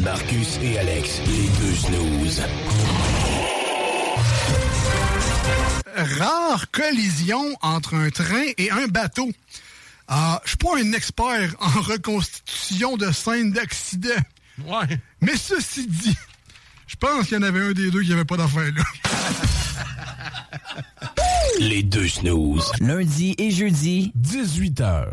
Marcus et Alex, les deux snooze. Rare collision entre un train et un bateau. Ah, je suis pas un expert en reconstitution de scènes d'accident. Ouais. Mais ceci dit, je pense qu'il y en avait un des deux qui avait pas d'affaire là. Les deux snooze. Lundi et jeudi, 18h.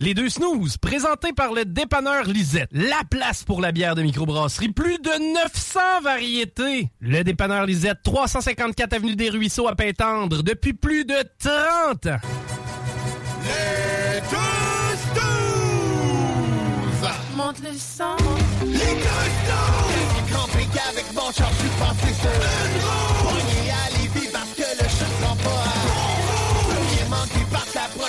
Les deux snooze, présentés par le dépanneur Lisette. La place pour la bière de microbrasserie. Plus de 900 variétés. Le dépanneur Lisette, 354 Avenue des Ruisseaux à Pintendre, depuis plus de 30 ans. Les deux snooze! Monte le sang. Les deux snooze! Qu'avec mon char, je suis passé sur une roue.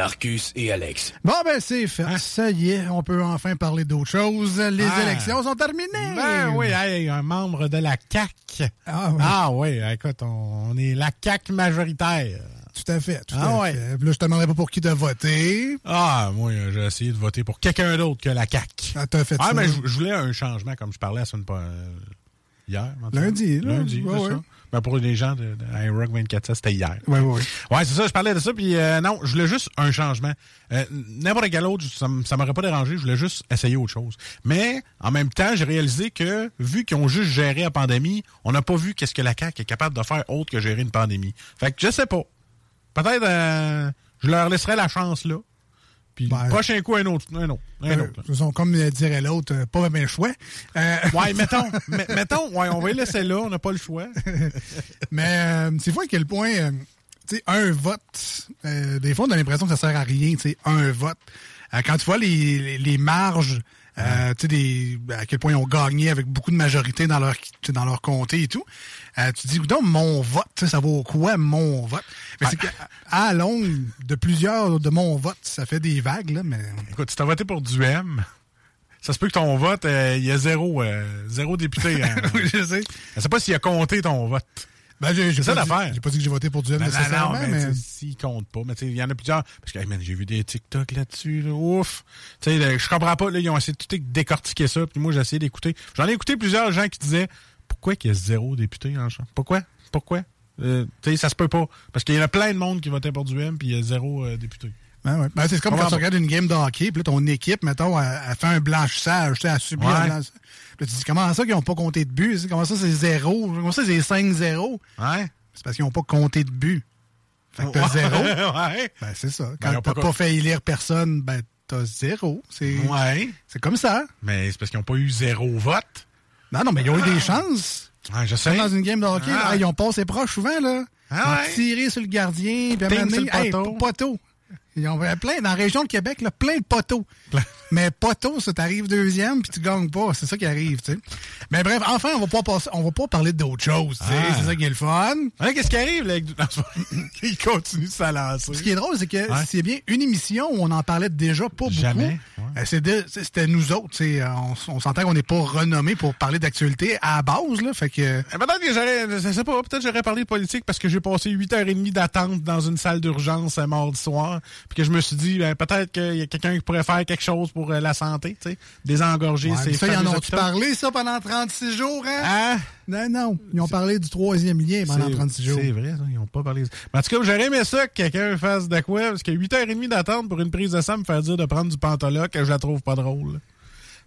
Marcus et Alex. Bon, ben, c'est fait. Ça y est, on peut enfin parler d'autre chose. Les Ah. élections sont terminées. Ben oui, hey, un membre de la CAC. Ah oui. Ah oui, écoute, on, on est la CAC majoritaire. Tout à fait, tout Ah à ouais. fait. Là, je te demanderai pas pour qui de voter. Ah, moi, j'ai essayé de voter pour quelqu'un d'autre que la CAC. Ah, t'as fait Ah, ça. mais je voulais un changement, comme je parlais la semaine pas euh, hier. Lundi, là. Lundi, Ouais, c'est ouais. ça. Ben, pour les gens de, de iRock 24, ça, c'était hier. Ouais, ouais. Ouais, c'est ça, je parlais de ça, puis euh, non, je voulais juste un changement. Euh, N'importe quel autre, ça, ça m'aurait pas dérangé, je voulais juste essayer autre chose. Mais, en même temps, j'ai réalisé que, vu qu'ils ont juste géré la pandémie, on n'a pas vu qu'est-ce que la CAQ est capable de faire autre que gérer une pandémie. Fait que je sais pas. Peut-être, euh, je leur laisserai la chance, là. Puis, Ben, prochain coup, un autre, un autre, un Euh, autre. sont, comme euh, dirait l'autre, euh, pas le choix. Euh, Ouais, mettons, me- mettons, ouais, on va y laisser là, on n'a pas le choix. Mais c'est fou à quel point, tu sais, un vote, des fois, on a l'impression que ça sert à rien, tu sais, un vote. Quand tu vois les, les, les marges, euh, tu sais, des- à quel point ils ont gagné avec beaucoup de majorité dans leur, dans leur comté et tout, euh, tu te dis, donc mon vote, ça vaut quoi mon vote? Mais c'est qu'à longue, de plusieurs de mon vote, ça fait des vagues, là, mais... Écoute, si t'as voté pour du M, ça se peut que ton vote, euh, il y a zéro, euh, zéro député. hein. Oui, je sais. Je sais pas s'il a compté ton vote. Ben, j'ai, j'ai C'est ça l'affaire. J'ai pas dit que j'ai voté pour du M Non, non, nécessairement, non, mais, s'il compte pas. Mais tu sais, il y en a plusieurs. Parce que, hey, man, j'ai vu des TikTok là-dessus, là, ouf. Tu sais, je comprends pas, là, ils ont essayé de tout décortiquer ça, puis moi, j'ai essayé d'écouter. J'en ai écouté plusieurs gens qui disaient, pourquoi qu'il y a zéro député en chambre? Pourquoi? Pourquoi? Euh, tu sais, ça se peut pas. Parce qu'il y en a plein de monde qui votait pour du M, puis il y a zéro euh, député. Ben ouais. Ben, c'est comme quand tu regardes une game de hockey, puis là, ton équipe, mettons, elle, elle fait un blanchissage, tu sais, elle subit Ouais. un blanchissage. Puis tu dis, comment ça qu'ils n'ont pas compté de but? Comment ça, c'est zéro? Comment ça, c'est 5-0? Ouais. C'est parce qu'ils n'ont pas compté de but. Fait que t'as zéro. ouais. Ben, c'est ça. Ben, Quand ont t'as pas pas, fait élire personne, ben, t'as zéro. C'est Ouais. comme ça. Mais c'est parce qu'ils n'ont pas eu zéro vote. Non, non, mais ils ont eu des chances. Ouais, je sais. Dans une game de hockey, Ah. là, ils ont passé proche souvent, là. Ah ouais. tiré sur le gardien, puis sur le hey, poteau. Ils ont plein, dans la région de Québec, là, plein de poteaux. Mais poteau, ça t'arrive deuxième, puis tu gagnes pas. C'est ça qui arrive, tu sais. Mais bref, enfin, on va pas passer, on va pas parler d'autre chose, tu sais. Ah. C'est ça qui est le fun. Ouais, Qu'est-ce qui arrive, là? Il continue de s'alancer. Ce qui est drôle, c'est que Ouais. c'est bien une émission où on en parlait déjà pas beaucoup. Jamais, ouais. Euh, C'était nous autres. tu sais, On, s- on s'entend qu'on n'est pas renommés pour parler d'actualité à la base. Là, fait que, Euh, Peut-être que j'aurais, je sais pas, peut-être j'aurais parlé de politique parce que j'ai passé 8h30 d'attente dans une salle d'urgence un mardi soir. Puis que je me suis dit, ben, peut-être qu'il y a quelqu'un qui pourrait faire quelque chose pour euh, la santé, tu sais. Désengorger Ouais, ces ça, ils en ont-tu parlé, ça, pendant 36 jours? Hein? Ah, Non, non. Ils ont parlé du troisième lien pendant c'est- 36 jours. C'est vrai, ça, ils ont pas parlé. Mais en tout cas, j'aurais aimé ça que quelqu'un fasse de quoi, parce que 8h30 d'attente pour une prise de sang me faire dire de prendre du pantoloc, que je la trouve pas drôle.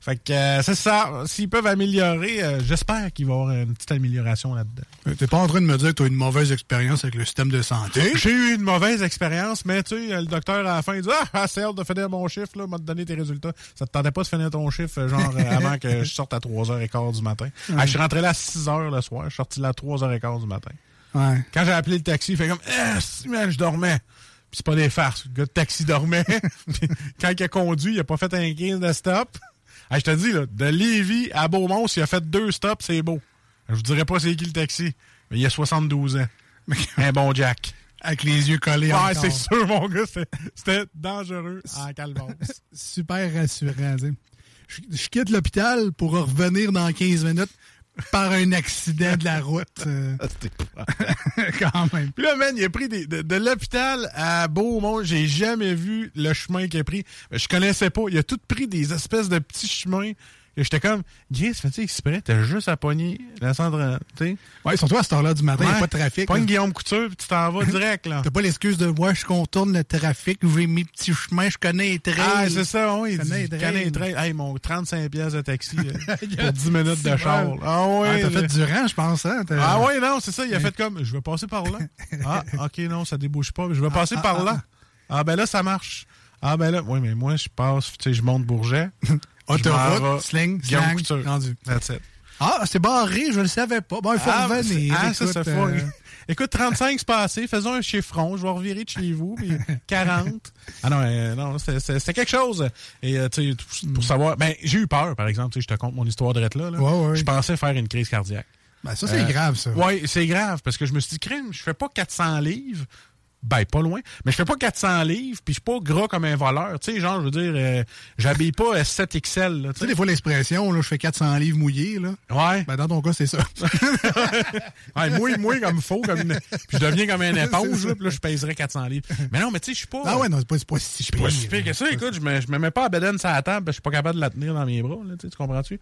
Fait que euh, c'est ça. S'ils peuvent améliorer, euh, j'espère qu'il va y avoir une petite amélioration là-dedans. Euh, T'es pas en train de me dire que tu as une mauvaise expérience avec le système de santé? J'ai eu une mauvaise expérience, mais tu sais, le docteur à la fin il dit Ah, c'est hâte de finir mon chiffre, là, m'a donné tes résultats. Ça te tentait pas de finir ton chiffre, euh, genre euh, avant que je sorte à 3h15 du matin? Ah, je suis rentré là à 6h le soir, je suis sorti là à 3h15 du matin. Ouais. Quand j'ai appelé le taxi, il fait comme Ah, si, man, je dormais. Puis c'est pas des farces. Le gars de taxi dormait. Quand il a conduit, il a pas fait un 15 de stop. Je te dis, là, de Lévis à Beaumont, s'il a fait deux stops, c'est beau. Je vous dirais pas c'est qui le taxi, mais il a 72 ans. Un bon Jack. Avec les yeux collés Ouais, c'est sûr, mon gars, c'était- dangereux en. Super rassurant. tu sais. Je, je quitte l'hôpital pour revenir dans 15 minutes par un accident de la route. euh, quand même. Puis là, man, il a pris des- de, de l'hôpital à Beaumont. J'ai jamais vu le chemin qu'il a pris. Je connaissais pas. Il a tout pris des espèces de petits chemins. J'étais comme, Guy, fais-tu exprès? T'as juste à pogner le centre, tu sais? Ouais, surtout à cette heure-là du matin, il n'y a Ouais. pas de trafic. Pogne. Guillaume Couture, puis tu t'en vas direct, là. T'as pas l'excuse de moi, je contourne le trafic, j'ai mes petits chemins, je connais les trails. Ah, c'est ça, oui. Il Connais les connais les trails. Hey, mon 35 pièces de taxi euh, pour 10 minutes de char. Ah, oui. Ah, t'as fait du rang, je pense. Hein? Ah oui, non, c'est ça. Il a fait comme, je vais passer par là. Ah, OK, non, ça débouche pas. Je vais passer par là. Ah, ben là, ça marche. Ah, ben là, oui, mais moi, je passe, tu sais, je monte Bourget. Autoroute, sling, slang, rendu. That's it. Ah, c'est barré, je le savais pas. Bon, il faut Ah, revenir. ah, ça, écoute, ça fait. euh, Écoute, 35 c'est passé, faisons un chiffron, je vais revirer de chez vous, puis 40. Ah non, euh, non, c'était- quelque chose. Et euh, tu sais, pour- pour savoir, ben j'ai eu peur, par exemple, tu sais, je te compte mon histoire de là. là. Ouais, ouais. Je pensais faire une crise cardiaque. Ben, ça, c'est Euh, grave, ça. Oui, c'est grave, parce que je me suis dit, crime, je fais pas 400 livres. Ben, pas loin. Mais je fais pas 400 livres, puis je suis pas gras comme un voleur. Tu sais, genre, je veux dire, euh, j'habille pas euh, 7XL, là, Tu sais, des fois, l'expression, là, je fais 400 livres mouillés, là. Ouais. Ben, dans ton cas, c'est ça. Ouais, mouille, mouille comme faux, comme une- puis je deviens comme un éponge, là, puis là, je pèserais 400 livres. Mais non, mais tu sais, je suis pas. ah ouais, non, c'est pas, pas si pas si pire que ça. Écoute, je me, je me mets pas à bedaine sur la table, je suis pas capable de la tenir dans mes bras, là, tu comprends-tu?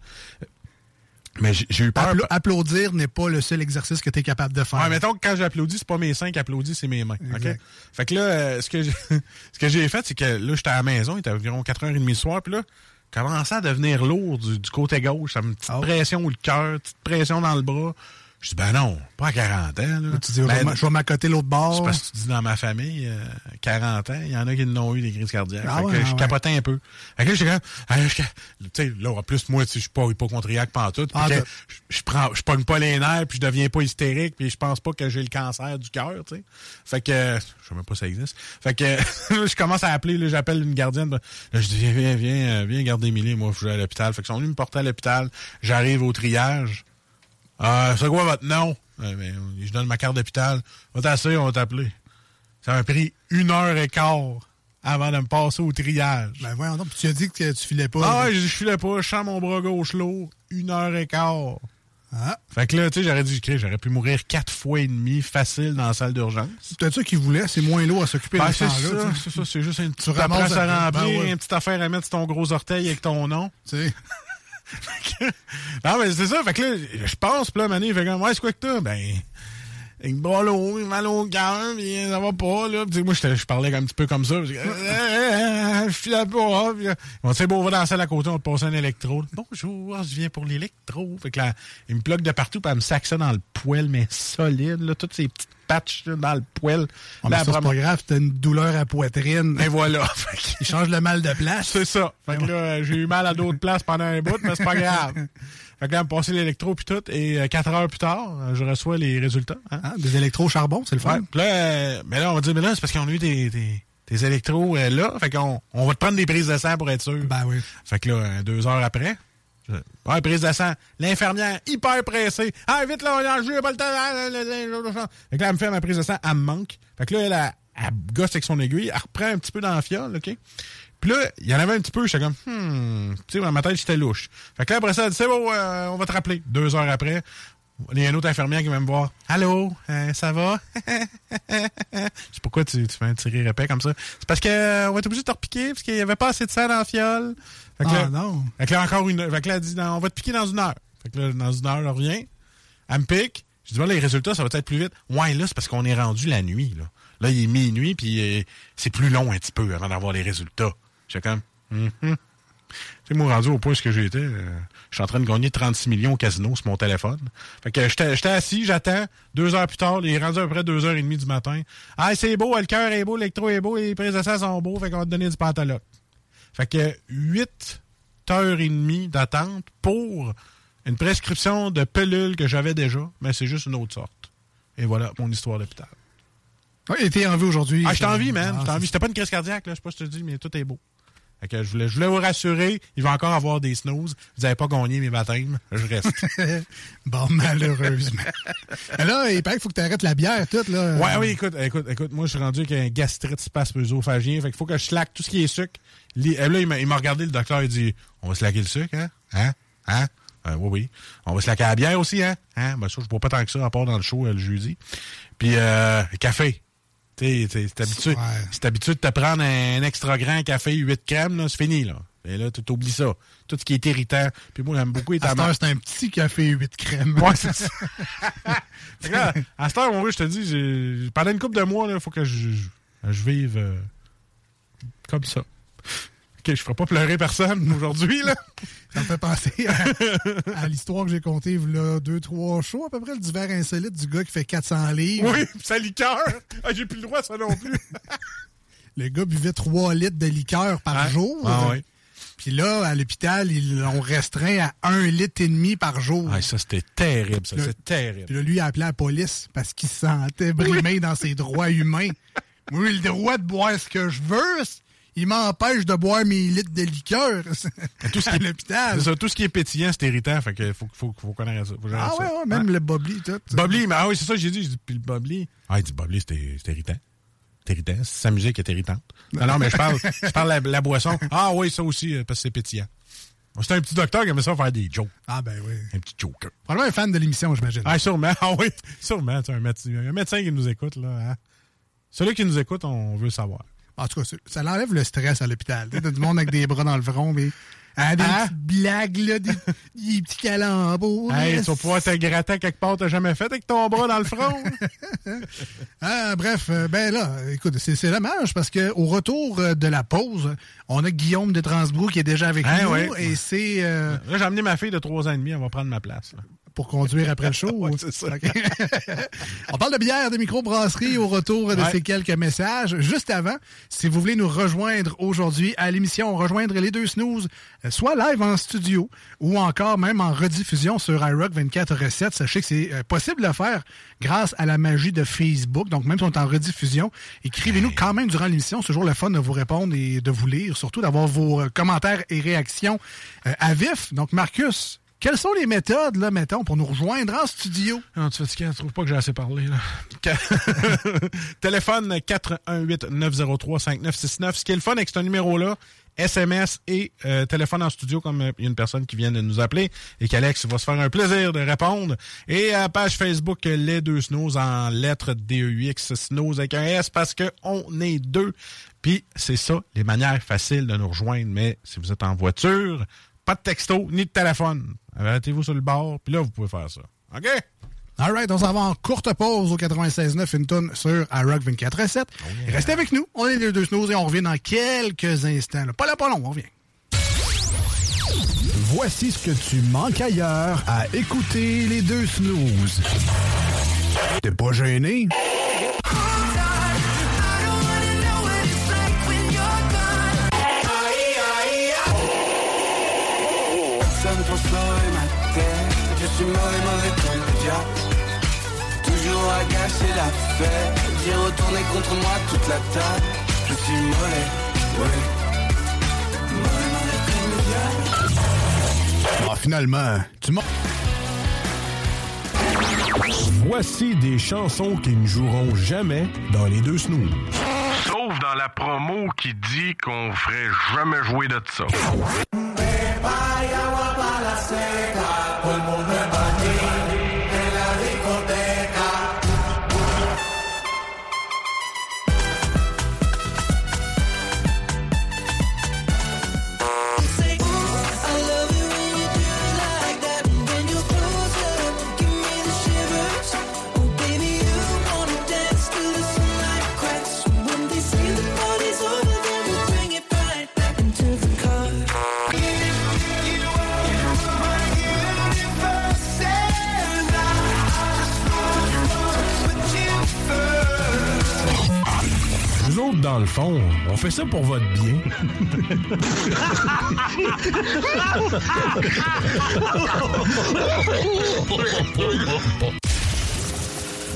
Mais j'ai eu peur. Appla- applaudir n'est pas le seul exercice que tu es capable de faire. Ouais, mettons que quand j'applaudis, c'est pas mes seins qui applaudissent, c'est mes mains. OK? Exact. Fait que là, euh, ce que j'ai ce que j'ai fait, c'est que là, j'étais à la maison, il était environ 4h30 le soir, puis là, commençait à devenir lourd du, du côté gauche. Ça me petite Oh. pression le cœur, petite pression dans le bras. Je dis, ben non, pas à 40 ans. Là. tu dis, Ben, je vais m'accoter l'autre bord. c'est parce que tu dis dans ma famille, euh, 40 ans, il y en a qui n'ont eu des crises cardiaques. Ah fait ouais, que ah je ouais. capotais un peu. Fait que là, j'étais comme, ah, je- tu sais, là, en plus, moi, je suis pas hypochondriaque pantoute. Ah, que t'as- je, prends, je pogne pas les nerfs, puis je deviens pas hystérique, puis je pense pas que j'ai le cancer du cœur, tu sais. Fait que, je sais même pas si ça existe. Fait que, je commence à appeler, là, j'appelle une gardienne. Là, je dis, viens, viens, viens, viens garder Émilie, moi, je vais à l'hôpital. Fait qu'ils sont venus me porter à l'hôpital. J'arrive au triage. Ah, c'est quoi votre nom? Euh, je donne ma carte d'hôpital. Va t'asseoir, on va t'appeler. Ça m'a pris une heure et quart avant de me passer au triage. Ben, voyons donc, tu as dit que tu filais pas. ah ouais, je je filais pas, je sens mon bras gauche lourd, une heure et quart. Ah. Fait que là, tu sais, j'aurais dû écrire, j'aurais pu mourir quatre fois et demi facile dans la salle d'urgence. C'est peut-être ça qu'il voulait, c'est moins lourd à s'occuper Ben, de ça. c'est ça, c'est juste une petite à remplir, ben ouais. une petite affaire à mettre sur ton gros orteil avec ton nom. Tu sais. Non, mais c'est ça. Fait que là, je pense, puis là, Mané, il fait comme, ouais, c'est quoi que t'as? Ben, avec bras lourd, mal au cœur, puis ça va pas, là. Puis, moi, je parlais un petit peu comme ça. puis, euh, je suis là pas. Puis, on beau, on va dans la salle à côté, on va te passer un électro. Bonjour, je viens pour l'électro. Fait que là, il me bloque de partout, puis elle me sac ça dans le poêle, mais solide, là, toutes ces petites patchs là, dans le poêle. Ouais, mais Là, ça, c'est pas grave, t'as une douleur à poitrine. et voilà. Il change le mal de place. c'est ça. Fait que là, j'ai eu mal à d'autres places pendant un bout, mais c'est pas grave. Fait que là, me passait l'électro puis tout, et euh, quatre heures plus tard, euh, je reçois les résultats. Hein? Hein, Des électros charbon, c'est le fun. Ouais. Là, euh, mais là, on va dire, mais là, c'est parce qu'on a eu des, des, des électros euh, là. Fait qu'on on va te prendre des prises de sang pour être sûr. Ben oui. Fait que là, deux heures après, je- ouais, prise de sang. L'infirmière, hyper pressée. Ah, vite là, on a pas le temps. ah, ah, ah, ah. Fait que là, elle me fait ma prise de sang, elle me manque. Fait que là, elle, elle, elle gosse avec son aiguille, elle reprend un petit peu dans la fiole, OK? Puis là, il y en avait un petit peu, j'étais comme, hmm, tu sais, dans ma tête, j'étais louche. Fait que là, après ça, elle dit, c'est bon, euh, on va te rappeler. Deux heures après, il y a une autre infirmière qui vient me voir. Allô, euh, ça va? Je sais pourquoi tu, tu fais un tiré répète comme ça. C'est parce que euh, va être obligé de te repiquer parce qu'il n'y avait pas assez de sang dans la fiole. Fait que Ah là, non. fait que là, encore une heure. Fait que là, elle dit, non, on va te piquer dans une heure. Fait que là, dans une heure, elle revient. Elle me pique. Je dis, voilà, les résultats, ça va être plus vite. Ouais, là, c'est parce qu'on est rendu la nuit, là. Là, il est minuit, puis c'est plus long un petit peu avant d'avoir les résultats. J'ai comme, Mhm. Tu sais, moi, rendu au point où j'étais, euh, je suis en train de gagner 36 millions au casino sur mon téléphone. Fait que j'étais j'étais assis, j'attends. Deux heures plus tard, il est rendu à peu près deux heures et demie du matin. Ah, c'est beau, le cœur est beau, l'électro est beau, les prises de sang sont beaux, fait qu'on va te donner du pantaloc. Fait que 8 heures et demie d'attente pour une prescription de pelule que j'avais déjà, mais c'est juste une autre sorte. Et voilà mon histoire d'hôpital. Oui, il était en vue aujourd'hui. Ah, j'étais en vie, man. Ah, J'étais en c'est vie. C'était pas une crise cardiaque, là. Je sais pas si je te dis, mais tout est beau. Fait que je voulais, je voulais vous rassurer, il va encore avoir des snooze. Vous n'avez pas gagné mes baptêmes. Je reste. Bon, malheureusement. Là, il paraît qu'il faut que tu arrêtes la bière, toute, là. ouais, oui, écoute, écoute, écoute, moi, je suis rendu avec un gastrite spasme-œsophagien. Fait qu'il faut que je slack tout ce qui est sucre. Euh, Là, il m'a regardé, le docteur, il dit, on va slacker le sucre, hein? Hein? Hein? Euh, oui, oui. On va slacker la bière aussi, hein? Hein? Ben, ça, je bois pas tant que ça, à part dans le show, euh, le jeudi. Puis, euh, café. C'est habitué, Ouais. c'est habitué de te prendre un extra grand café 8 crèmes, c'est fini, là. Et là, tu t'oublies ça. Tout ce qui est irritant. Puis moi, j'aime beaucoup les tomates. c'est un petit café 8 crèmes. Ouais, c'est ça. Là, à cette heure, mon je te dis, pendant une couple de mois, il faut que je, je, je vive euh, comme ça. OK, je ferai pas pleurer personne aujourd'hui, là. Ça me fait penser à, à l'histoire que j'ai contée il y a deux, trois shows, à peu près, le divers insolite du gars qui fait 400 livres. Oui, pis ça liqueur. Ah, j'ai plus le droit à ça non plus. Le gars buvait 3 litres de liqueur par jour. Ah, oui. Puis là, à l'hôpital, ils l'ont restreint à 1 litre et demi par jour. Ah, ça, c'était terrible, ça. C'est terrible. Puis là, lui, il a appelé la police parce qu'il se sentait brimé dans ses droits humains. Moi, j'ai le droit de boire ce que je veux. Il m'empêche de boire mes litres de liqueur Tout ce à qui est- l'hôpital. C'est ça, tout ce qui est pétillant, c'est irritant. Fait que faut, faut, faut connaître ça. Faut Ah ça. ouais, ouais, même le bobli, tout. Bobli, mais ah oui, c'est ça que j'ai dit. J'ai dit, puis le Bobli. Ah, il dit Bobli, c'était irritant. C'est irritant. Sa musique est irritante. Non, non, mais je parle, je parle la, la boisson. Ah oui, ça aussi, euh, parce que c'est pétillant. C'était un petit docteur qui aimait ça faire des jokes. Ah ben oui. Un petit joker. Probablement un fan de l'émission, j'imagine. Ah, sûrement. Ah oui, sûrement. tu Un médecin, un médecin qui nous écoute, là. Hein? Celui qui nous écoute, on veut savoir. En tout cas, ça- l'enlève le stress à l'hôpital. T'as du monde avec des bras dans le front, mais... Ah, des Hein? petites blagues, là, des, des petits calembours. Hey, tu vas pouvoir te gratter quelque part, t'as jamais fait avec ton bras dans le front. Ah, bref, euh, ben là, écoute, c'est dommage parce que au retour euh, de la pause, on a Guillaume de Transbrou qui est déjà avec Hein, nous ouais. et c'est euh, là, j'ai amené ma fille de 3 ans et demi, elle va prendre ma place. là. Pour conduire après le show. Ouais, ça. On parle de bière, de microbrasserie au retour de Ouais. ces quelques messages. Juste avant, si vous voulez nous rejoindre aujourd'hui à l'émission, rejoindre les deux snooze, euh, soit live en studio ou encore même en rediffusion sur iRock 24 recettes, sachez que c'est euh, possible de le faire grâce à la magie de Facebook. Donc, même si on est en rediffusion, écrivez-nous quand même durant l'émission. C'est toujours le fun de vous répondre et de vous lire, surtout d'avoir vos euh, commentaires et réactions à vif. Donc, Marcus, quelles sont les méthodes, là, mettons, pour nous rejoindre en studio? Non, tu fatigué, je trouve pas que j'ai assez parlé. Là. Téléphone 418-903-5969. Ce qui est le fun avec ce numéro-là, SMS et euh, téléphone en studio, comme euh, il y a une personne qui vient de nous appeler et qu'Alex va se faire un plaisir de répondre. Et à page Facebook, les deux snows en lettres D-E-U-X, snows avec un S parce qu'on est deux. Puis c'est ça, les manières faciles de nous rejoindre. Mais si vous êtes en voiture, pas de texto ni de téléphone. Arrêtez-vous sur le bord, puis là, vous pouvez faire ça. OK? All right, on s'en va en courte pause au 96.9 une tonne sur iRock 24.7. Restez avec nous, on est les deux snooze et on revient dans quelques instants. là. Pas là, pas long, on revient. Voici ce que tu manques ailleurs à écouter les deux snooze. T'es pas gêné? À gâcher la fête J'ai retourné contre moi toute la table Je suis mauvais, ouais le diable Ah, finalement, tu m'as... Voici des chansons qui ne joueront jamais dans les deux snooze. Sauf dans dans la promo qui dit qu'on ferait jamais jouer de ça. Dans le fond, on fait ça pour votre bien.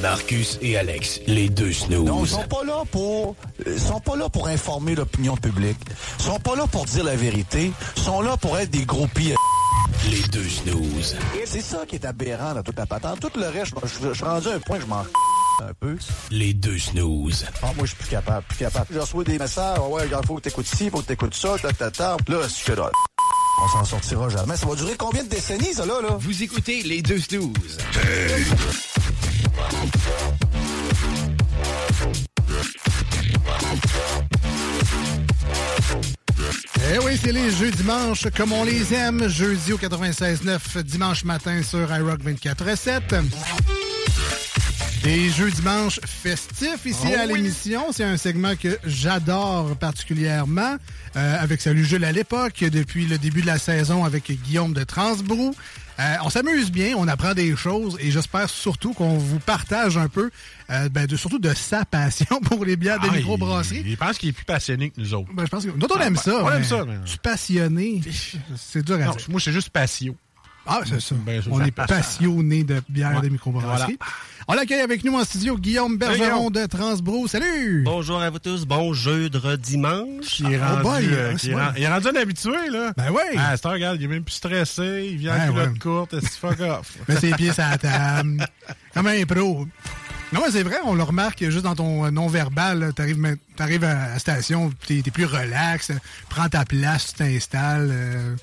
Marcus et Alex, les deux Non, ils snooze. sont pas là pour ils sont pas là pour informer l'opinion publique. Ils sont pas là pour dire la vérité. Ils sont là pour être des gros pires. Les deux snooze. C'est ça qui est aberrant dans toute la patente. Tout le reste, je, je suis rendu à un point que je m'en un peu. Les deux snooze. Ah, moi, je suis plus capable, plus capable. Je reçois des messages. Ah ouais, regarde, faut que t'écoutes ci, faut que t'écoutes ça, ta, ta, ta. Là, c'est que là, on s'en sortira jamais. Ça va durer combien de décennies, ça, là, là? Vous écoutez les deux snooze. Eh oui, c'est les jeux dimanche comme on les aime. Jeudi au 96.9, dimanche matin sur iRock 24.7. Des jeux dimanche festifs ici Oh à l'émission. C'est un segment que j'adore particulièrement. Euh, avec Salut Jules à l'époque, depuis le début de la saison avec Guillaume de Transbrou. Euh, on s'amuse bien, on apprend des choses et j'espère surtout qu'on vous partage un peu, euh, ben, de, surtout de sa passion pour les bières de Ah, microbrasserie. il, il pense qu'il est plus passionné que nous autres. Ben, je pense que nous autres, on Ah, aime ben, ça. on aime ça, mais- Je suis passionné. C'est dur à Non, dire. moi, c'est juste patio. Ah, c'est ça. Ben, c'est on est passionné de bière Ouais. de microbrasserie. On l'accueille avec nous en studio Guillaume Bergeron de Transbro. Salut! Bonjour à vous tous, bon jeu de dimanche. Il est Oh rendu, boy, euh, hein, c'est est bon. ren- il est rendu un habitué, là. Ben oui! Ah, c'est regarde, il est même plus stressé, il vient en Ben culotte ouais. courte, est fuck off? Mets ses pieds sur la table. Comme un pro. Non, mais c'est vrai, on le remarque juste dans ton euh, non-verbal. Tu arrives à la station, t'es es plus relax, prends ta place, tu t'installes. euh,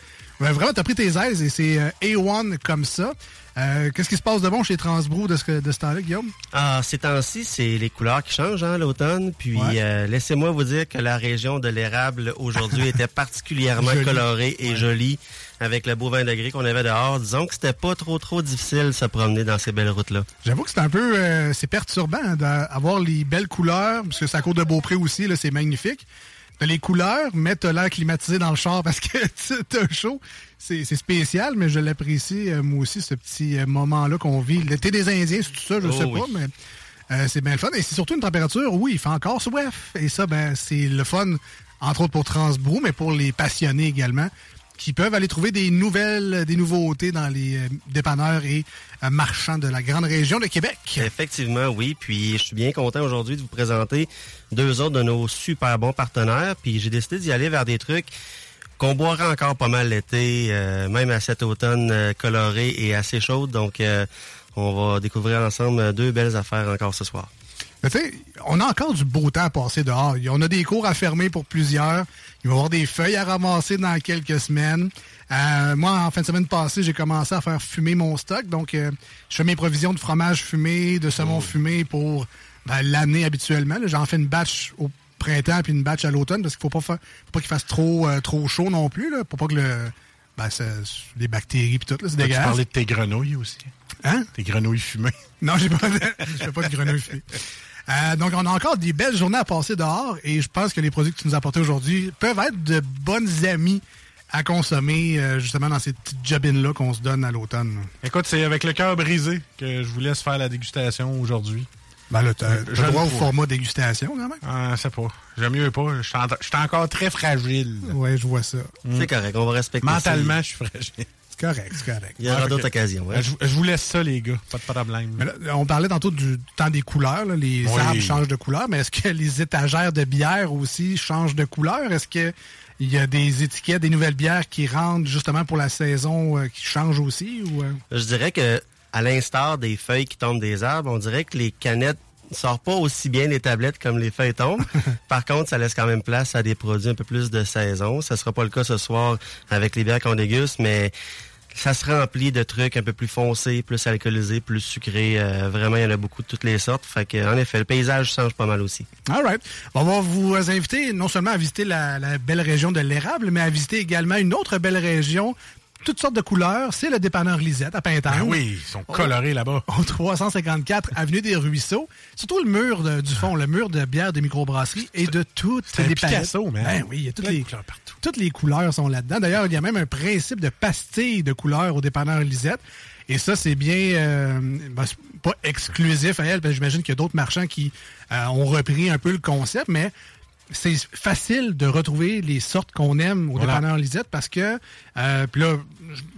vraiment, t'as pris tes aises et c'est euh, A1 comme ça. Euh, Qu'est-ce qui se passe de bon chez Transbrou de ce, de ce temps-là, Guillaume? Ah, ces temps-ci, c'est les couleurs qui changent, hein, l'automne. Puis, Ouais. euh, laissez-moi vous dire que la région de l'érable aujourd'hui était particulièrement colorée et jolie avec le beau 20 degrés qu'on avait dehors. Disons que c'était pas trop, trop difficile de se promener dans ces belles routes-là. J'avoue que c'est un peu euh, c'est perturbant d'avoir les belles couleurs, parce que c'est à court de Beaupré aussi, là, c'est magnifique. T'as les couleurs, mais t'as l'air climatisé dans le char parce que t'as chaud. C'est spécial, mais je l'apprécie, euh, moi aussi, ce petit euh, moment-là qu'on vit. L'été des Indiens, c'est tout ça, je Oh sais oui. pas, mais euh, c'est bien le fun. Et c'est surtout une température, oui, il fait encore soif. Et ça, ben, c'est le fun, entre autres pour Transbrou, mais pour les passionnés également, qui peuvent aller trouver des nouvelles, des nouveautés dans les euh, dépanneurs et euh, marchands de la grande région de Québec. Effectivement, oui. Puis, je suis bien content aujourd'hui de vous présenter deux autres de nos super bons partenaires. Puis, j'ai décidé d'y aller vers des trucs qu'on boira encore pas mal l'été, euh, même à cet automne coloré et assez chaud. Donc, on va découvrir ensemble deux belles affaires encore ce soir. Mais on a encore du beau temps à passer dehors. On a des cours à fermer pour plusieurs. Il va y avoir des feuilles à ramasser dans quelques semaines. Euh, moi, en fin de semaine passée, j'ai commencé à faire fumer mon stock. Donc, euh, je fais mes provisions de fromage fumé, de saumon fumé pour ben, l'année habituellement. J'en fais une batch au printemps puis une batch à l'automne parce qu'il faut pas fa- faut pas qu'il fasse trop euh, trop chaud non plus là, pour pas que le ben, ça- les bactéries puis tout là, c'est Tu parlais de tes grenouilles aussi? Hein? Tes grenouilles fumées? Non, j'ai pas de, fais pas de grenouilles fumées. Euh, donc, on a encore des belles journées à passer dehors et je pense que les produits que tu nous as apportés aujourd'hui peuvent être de bonnes amies à consommer euh, justement dans ces petites jobines-là qu'on se donne à l'automne. Écoute, c'est avec le cœur brisé que je vous laisse faire la dégustation aujourd'hui. Ben là, t'as Euh, le droit au format dégustation quand même. Ah, c'est pas. J'aime mieux pas. Je suis en- je suis encore très fragile. Ouais, je vois ça. C'est correct, on va respecter ça. Mentalement, je suis fragile. Correct, c'est correct. Il y aura Ouais, d'autres occasions. hein. Je, je vous laisse ça, les gars. Pas de problème. Mais là, on parlait tantôt du temps des couleurs. là. Les Oui. arbres changent de couleur, mais est-ce que les étagères de bière aussi changent de couleur? Est-ce que il y a des étiquettes, des nouvelles bières qui rentrent justement pour la saison euh, qui changent aussi? Ou, euh? Je dirais que, à l'instar des feuilles qui tombent des arbres, on dirait que les canettes sort pas aussi bien les tablettes comme les feuilles tombent. Par contre, ça laisse quand même place à des produits un peu plus de saison. Ça sera pas le cas ce soir avec les bières qu'on déguste, mais ça se remplit de trucs un peu plus foncés, plus alcoolisés, plus sucrés. Euh, vraiment, il y en a beaucoup de toutes les sortes. Que, en effet, le paysage change pas mal aussi. All right. On va vous inviter non seulement à visiter la belle région de l'érable, mais à visiter également une autre belle région toutes sortes de couleurs. C'est le dépanneur Lisette à Pintante. Ben oui, ils sont colorés là-bas. Au 354 Avenue des Ruisseaux. Surtout le mur de- du fond, le mur de bière des microbrasseries et de toutes C'est un les Picasso, man. Ben oui, il y a toutes les, couleurs partout. toutes les couleurs sont là-dedans. D'ailleurs, il y a même un principe de pastille de couleurs au dépanneur Lisette. Et ça, c'est bien, euh, ben, pas exclusif à elle, parce que j'imagine qu'il y a d'autres marchands qui euh, ont repris un peu le concept, mais c'est facile de retrouver les sortes qu'on aime au Voilà. dépanneur Lisette parce que, euh, puis là,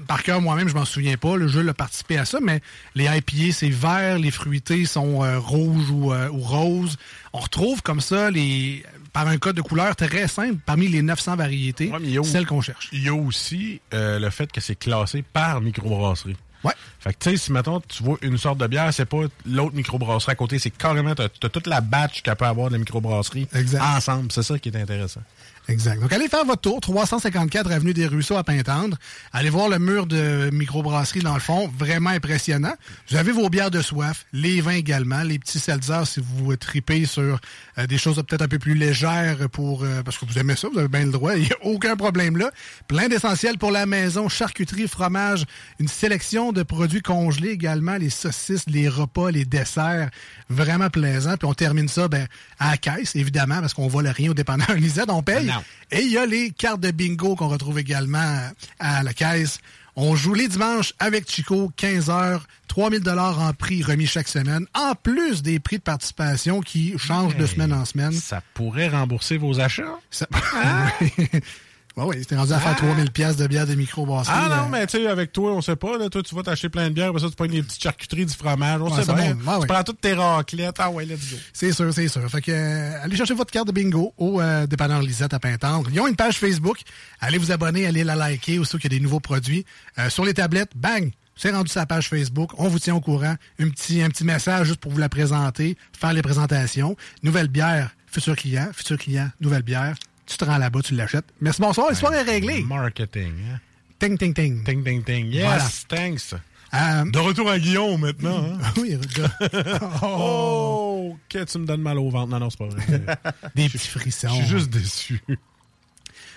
par cœur, moi-même, je m'en souviens pas, le jeu a participé à ça, mais les IPA, c'est vert, les fruités sont euh, rouges ou, euh, ou roses. On retrouve comme ça, les par un code de couleur très simple, parmi les 900 variétés, Ouais, a celles qu'on cherche. Il y a aussi euh, le fait que c'est classé par microbrasserie. Ouais. Fait que, tu sais, si, mettons, tu vois une sorte de bière, c'est pas l'autre microbrasserie à côté, c'est carrément, t'as as toute la batch qu'elle peut avoir de la microbrasserie ensemble. C'est ça qui est intéressant. Exact. Donc, allez faire votre tour, 354 Avenue des Ruisseaux à Pintendre. Allez voir le mur de microbrasserie dans le fond, vraiment impressionnant. Vous avez vos bières de soif, les vins également, les petits seltzers si vous tripez sur euh, des choses peut-être un peu plus légères pour euh, parce que vous aimez ça, vous avez bien le droit, il n'y a aucun problème là. Plein d'essentiels pour la maison, charcuterie, fromage, une sélection de produits congelés également, les saucisses, les repas, les desserts, vraiment plaisant. Puis on termine ça ben, à la caisse, évidemment, parce qu'on vole rien au dépanneur Lisette, on paye. Non. Et il y a les cartes de bingo qu'on retrouve également à la caisse. On joue les dimanches avec Chico, 15 heures, 3000 dollars en prix remis chaque semaine, en plus des prix de participation qui changent de semaine en semaine. Ça pourrait rembourser vos achats? Ça... ouais, ouais, c'était rendu à faire 3000 pièces de bière de microbrasserie. Ah non, mais tu sais, avec toi, on sait pas. Là, toi, tu vas t'acheter plein de bières, après ça, tu prends des petites charcuteries, du fromage. On Ouais, sait ça bien. Ouais, tu ouais. prends toutes tes raclettes. Ah ouais, let's go. C'est sûr, c'est sûr. Fait que, euh, allez chercher votre carte de bingo au euh, dépanneur Lisette à Pintendre. Ils ont une page Facebook. Allez vous abonner, allez la liker, aussi qu'il y a des nouveaux produits. Euh, sur les tablettes, bang! C'est rendu la page Facebook. On vous tient au courant. Un petit, un petit message juste pour vous la présenter, faire les présentations. Nouvelle bière, futur client, futur client, nouvelle bière. Tu te rends là-bas, tu l'achètes. Merci, bonsoir. L'histoire est réglée. Marketing. Hein? Ting, ting, ting. Ting, ting, ting. Yes, Voilà. thanks. Euh, De retour à Guillaume maintenant. Hein? oui, regarde. Oh, que tu me donnes mal au ventre. Non, non, c'est pas vrai. Des petits frissons. Je suis juste déçu.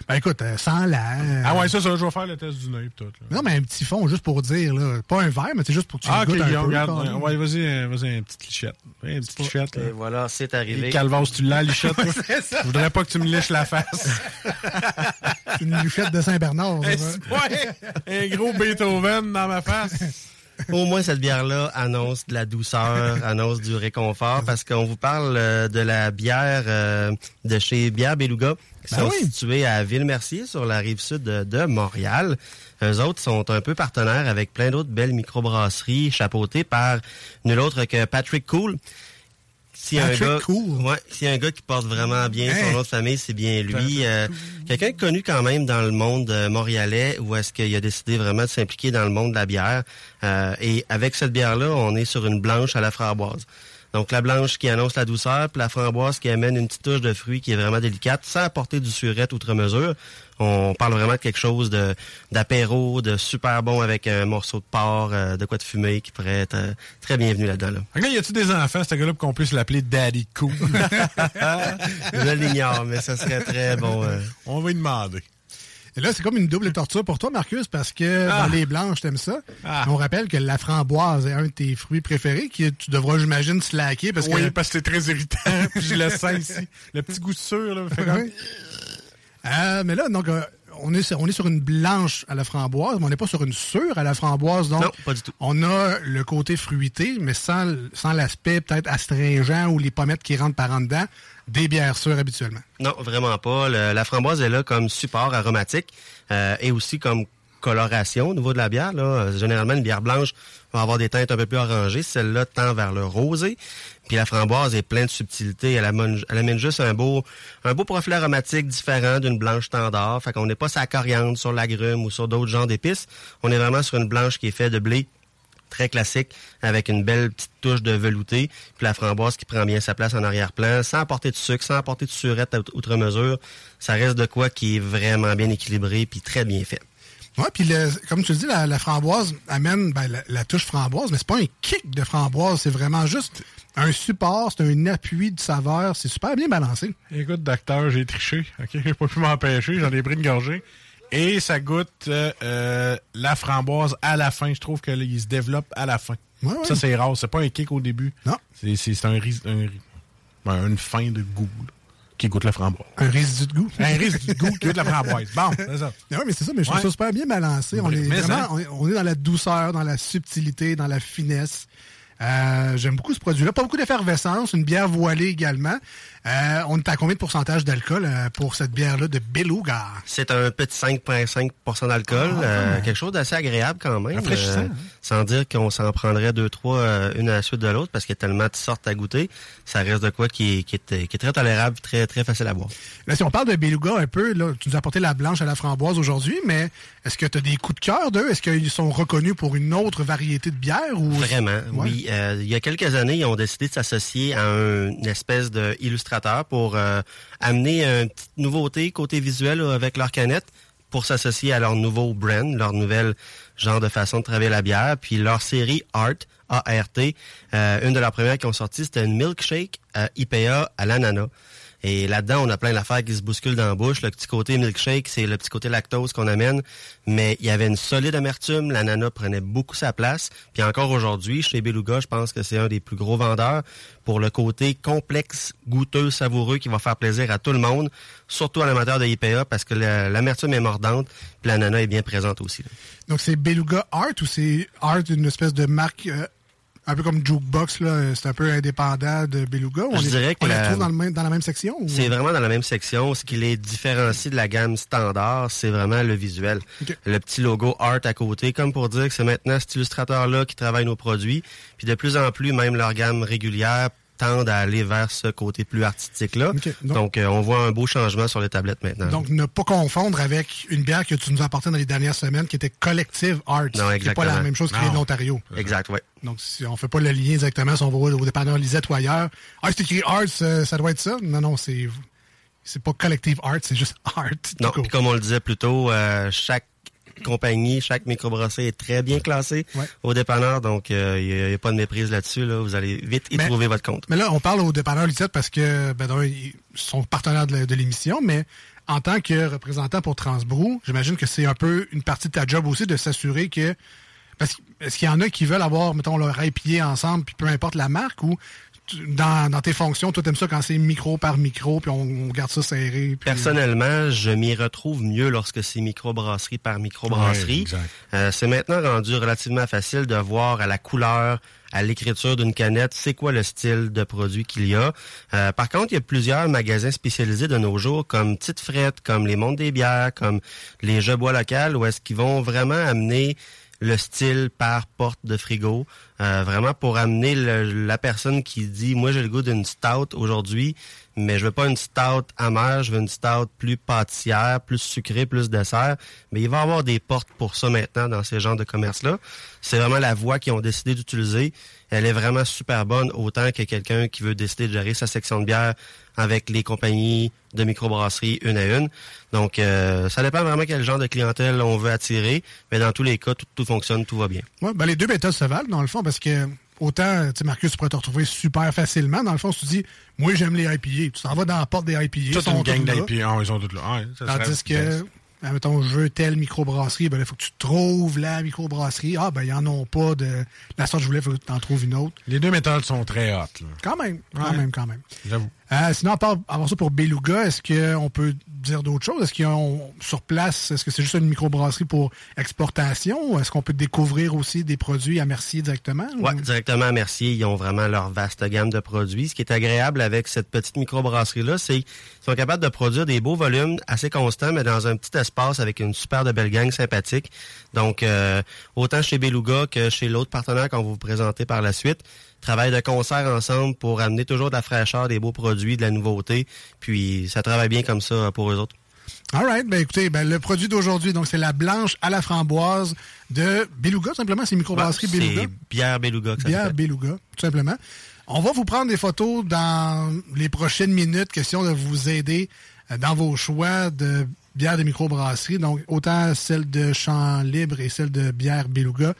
Ben écoute, euh, sans la. Ah ouais, ça, ça, je vais faire le test du nez tout. Là. Non, mais un petit fond, juste pour dire, là. Pas un verre, mais c'est juste pour que tu Ah, goûtes un peu. regarde. Ouais, vas-y, euh, vas-y, une petite lichette. Ouais, une petite lichette. là. Et voilà, c'est arrivé. Et Calvas, tu l'as, lichette. toi? Je voudrais pas que tu me liches la face. C'est une luchette de Saint-Bernard. ouais, un gros Beethoven dans ma face. Au moins, cette bière-là annonce de la douceur, annonce du réconfort, parce qu'on vous parle euh, de la bière euh, de chez Bière Beluga, qui Ben sont oui. situés à Ville-Mercier, sur la rive sud de, de Montréal. Eux autres sont un peu partenaires avec plein d'autres belles microbrasseries, chapeautées par nul autre que Patrick Cool. S'il y a un gars, Cool. ouais, a un gars qui porte vraiment bien Hey. son nom de famille, c'est bien lui. Euh, Quelqu'un connu quand même dans le monde euh, montréalais, où est-ce qu'il a décidé vraiment de s'impliquer dans le monde de la bière. Euh, et avec cette bière-là, on est sur une blanche à la framboise. Donc la blanche qui annonce la douceur, puis la framboise qui amène une petite touche de fruit qui est vraiment délicate, sans apporter du surette outre mesure. On parle vraiment de quelque chose de d'apéro, de super bon avec un morceau de porc, euh, de quoi de fumer qui pourrait être euh, très bienvenu là-dedans. Là. Là, y a-tu des enfants, ce gars-là, pour qu'on puisse l'appeler Daddy Cool? Je l'ignore, mais ça serait très bon. euh. On va lui demander. Et là, c'est comme une double torture pour toi, Marcus, parce que Ah. dans les blanches, t'aimes ça. Ah. On rappelle que la framboise est un de tes fruits préférés, que tu devras, j'imagine, slacker, parce oui, que... parce que c'est très irritant. Puis je le sens ici. Le petit goût sûr, là, fait comme... Oui. Euh, mais là, donc, euh, on est, sur, on est sur une blanche à la framboise, mais on n'est pas sur une sûre à la framboise. Donc, Non, pas du tout. on a le côté fruité, mais sans, sans l'aspect peut-être astringent ou les pommettes qui rentrent par en dedans des bières sûres habituellement. Non, vraiment pas. Le- la framboise est là comme support aromatique euh, et aussi comme coloration au niveau de la bière. Généralement, une bière blanche va avoir des teintes un peu plus orangées. Celle-là tend vers le rosé. Puis la framboise est pleine de subtilité. Elle amène, elle amène juste un beau, un beau profil aromatique différent d'une blanche standard. Fait qu'on n'est pas sur la coriandre, sur l'agrume ou sur d'autres genres d'épices. On est vraiment sur une blanche qui est faite de blé très classique, avec une belle petite touche de velouté, puis la framboise qui prend bien sa place en arrière-plan, sans apporter de sucre, sans apporter de surette à outre mesure. Ça reste de quoi qui est vraiment bien équilibré puis très bien fait. Ouais, puis le- comme tu le dis, la, la framboise amène ben, la, la touche framboise, mais c'est pas un kick de framboise, c'est vraiment juste un support, c'est un appui de saveur, c'est super bien balancé. Écoute, docteur, j'ai triché. OK, j'ai pas pu m'empêcher. J'en ai pris une gorgée. Et ça goûte euh, euh, la framboise à la fin. Je trouve qu'il se développe à la fin. Ouais, ouais. Ça, c'est rare. C'est pas un kick au début. Non. C'est, un, un ben, une fin de goût là, qui goûte la framboise. Un résidu de goût. Un résidu de goût qui goûte la framboise. Bon, c'est ça. Oui, mais c'est ça, mais je trouve ça super bien balancé. On est vraiment, on est dans la douceur, dans la subtilité, dans la finesse. Euh, J'aime beaucoup ce produit-là. Pas beaucoup d'effervescence, une bière voilée également. Euh, on est à combien de pourcentage d'alcool euh, pour cette bière-là de Beluga? C'est un petit 5,5 d'alcool, Ah, euh, quelque chose d'assez agréable quand même. Rafraîchissant, euh, hein? sans dire qu'on s'en prendrait deux, trois, euh, une à la suite de l'autre, parce qu'il y a tellement de sortes à goûter. Ça reste de quoi qui est, qui est, qui est très tolérable, très, très facile à boire. Là, si on parle de Beluga un peu, là, tu nous as apporté la blanche à la framboise aujourd'hui, mais est-ce que tu as des coups de cœur d'eux? Est-ce qu'ils sont reconnus pour une autre variété de bière? Ou... Vraiment, Ouais. oui. Euh, il y a quelques années, ils ont décidé de s'associer à un- une espèce d'illustrateur pour euh, amener une petite nouveauté côté visuel là, avec leur canette pour s'associer à leur nouveau brand, leur nouvelle genre de façon de travailler la bière. Puis leur série Art, A-R-T, euh, une de leurs premières qui ont sorti, c'était une milkshake euh, IPA à l'ananas. Et là-dedans, on a plein d'affaires qui se bousculent dans la bouche. Le petit côté milkshake, c'est le petit côté lactose qu'on amène. Mais il y avait une solide amertume. L'ananas prenait beaucoup sa place. Puis encore aujourd'hui, chez Beluga, je pense que c'est un des plus gros vendeurs pour le côté complexe, goûteux, savoureux qui va faire plaisir à tout le monde, surtout à l'amateur de IPA parce que la- l'amertume est mordante. Puis l'ananas est bien présente aussi. Donc, c'est Beluga Art ou c'est Art, une espèce de marque euh, un peu comme Jukebox, là, c'est un peu indépendant de Beluga? Je on que les la- retrouve dans, le même- dans la même section? ou- C'est vraiment dans la même section. Ce qui les différencie de la gamme standard, c'est vraiment le visuel. Le petit logo Art à côté, comme pour dire que c'est maintenant cet illustrateur-là qui travaille nos produits. Puis de plus en plus, même leur gamme régulière tendent à aller vers ce côté plus artistique-là. Donc- Donc, euh, on voit un beau changement sur les tablettes maintenant. Donc, ne pas confondre avec une bière que tu nous as apportée dans les dernières semaines qui était Collective Arts. Non, C'est pas exactement. la même chose que Non. l'Ontario. exact, oui. Donc, si on fait pas le lien exactement, si on va au dépanneur Lisette ou ailleurs, ah, c'est écrit Arts, euh, ça doit être ça? Non, non, c'est c'est pas Collective Arts, c'est juste Art. Non, comme on le disait plus tôt, euh, chaque compagnie, chaque microbrasserie est très bien classée Ouais. au dépanneur. Donc, il n'y a, pas de méprise là-dessus. Là. Vous allez vite y Mais- trouver votre compte. Mais là, on parle au dépanneur Lisette parce que, ben, ils sont partenaires de l'émission, mais en tant que représentant pour Transbrou, j'imagine que c'est un peu une partie de ta job aussi de s'assurer que. Parce qu'il y en a qui veulent avoir, mettons, leur IPA ensemble, puis peu importe la marque, ou dans, dans tes fonctions, toi, t'aimes ça quand c'est micro par micro, puis on, on garde ça serré. puis- Personnellement, je m'y retrouve mieux lorsque c'est microbrasserie par Ouais, microbrasserie. exact. Euh, c'est maintenant rendu relativement facile de voir à la couleur, à l'écriture d'une canette, c'est quoi le style de produit qu'il y a. Euh, par contre, il y a plusieurs magasins spécialisés de nos jours, comme Petite Frette, comme les Mondes des bières, comme les Jeux bois locales, où est-ce qu'ils vont vraiment amener le style par porte de frigo, euh, vraiment pour amener le- la personne qui dit moi j'ai le goût d'une stout aujourd'hui, mais je veux pas une stout amère, je veux une stout plus pâtissière, plus sucrée, plus dessert. Mais il va y avoir des portes pour ça maintenant dans ces genres de commerce-là. C'est vraiment la voie qu'ils ont décidé d'utiliser. Elle est vraiment super bonne, autant que quelqu'un qui veut décider de gérer sa section de bière avec les compagnies de microbrasserie une à une. Donc, euh, ça dépend vraiment quel genre de clientèle on veut attirer. Mais dans tous les cas, tout, fonctionne, tout va bien. Ouais, ben les deux méthodes se valent, dans le fond, parce que autant, tu sais, Marcus, tu pourrais te retrouver super facilement. Dans le fond, si tu dis, moi, j'aime les IPA, tu t'en vas dans la porte des IPA. Toute une gang tous là. d'IP. Ah, ils sont tous là. Ouais, ça Tandis que, ben, mettons, je veux telle microbrasserie, ben il faut que tu trouves la microbrasserie. Ah, ben, ils en ont pas de la sorte que je voulais, il faut que tu en trouves une autre. Les deux méthodes sont très hautes. Quand même, quand Ouais. même, quand même. J'avoue. Euh, sinon, avoir ça pour Beluga, est-ce qu'on peut dire d'autres choses? Est-ce qu'ils ont sur place, est-ce que c'est juste une microbrasserie pour exportation? Est-ce qu'on peut découvrir aussi des produits à Mercier directement? Ouais, Ou- directement à Mercier, ils ont vraiment leur vaste gamme de produits. Ce qui est agréable avec cette petite microbrasserie-là, c'est qu'ils sont capables de produire des beaux volumes assez constants, mais dans un petit espace avec une super de belle gang sympathique. Donc, euh, autant chez Beluga que chez l'autre partenaire qu'on va vous présenter par la suite, travaillent de concert ensemble pour amener toujours de la fraîcheur, des beaux produits, de la nouveauté. Puis, ça travaille bien comme ça pour eux autres. All right. Ben, écoutez, ben, le produit d'aujourd'hui, donc, c'est la blanche à la framboise de Beluga, simplement. C'est microbrasserie Ouais, Beluga. C'est bière Beluga que ça Bière. Beluga, tout simplement. On va vous prendre des photos dans les prochaines minutes, question de vous aider euh, dans vos choix de bière de microbrasserie, donc autant celle de Champ Libre et celle de bière Beluga.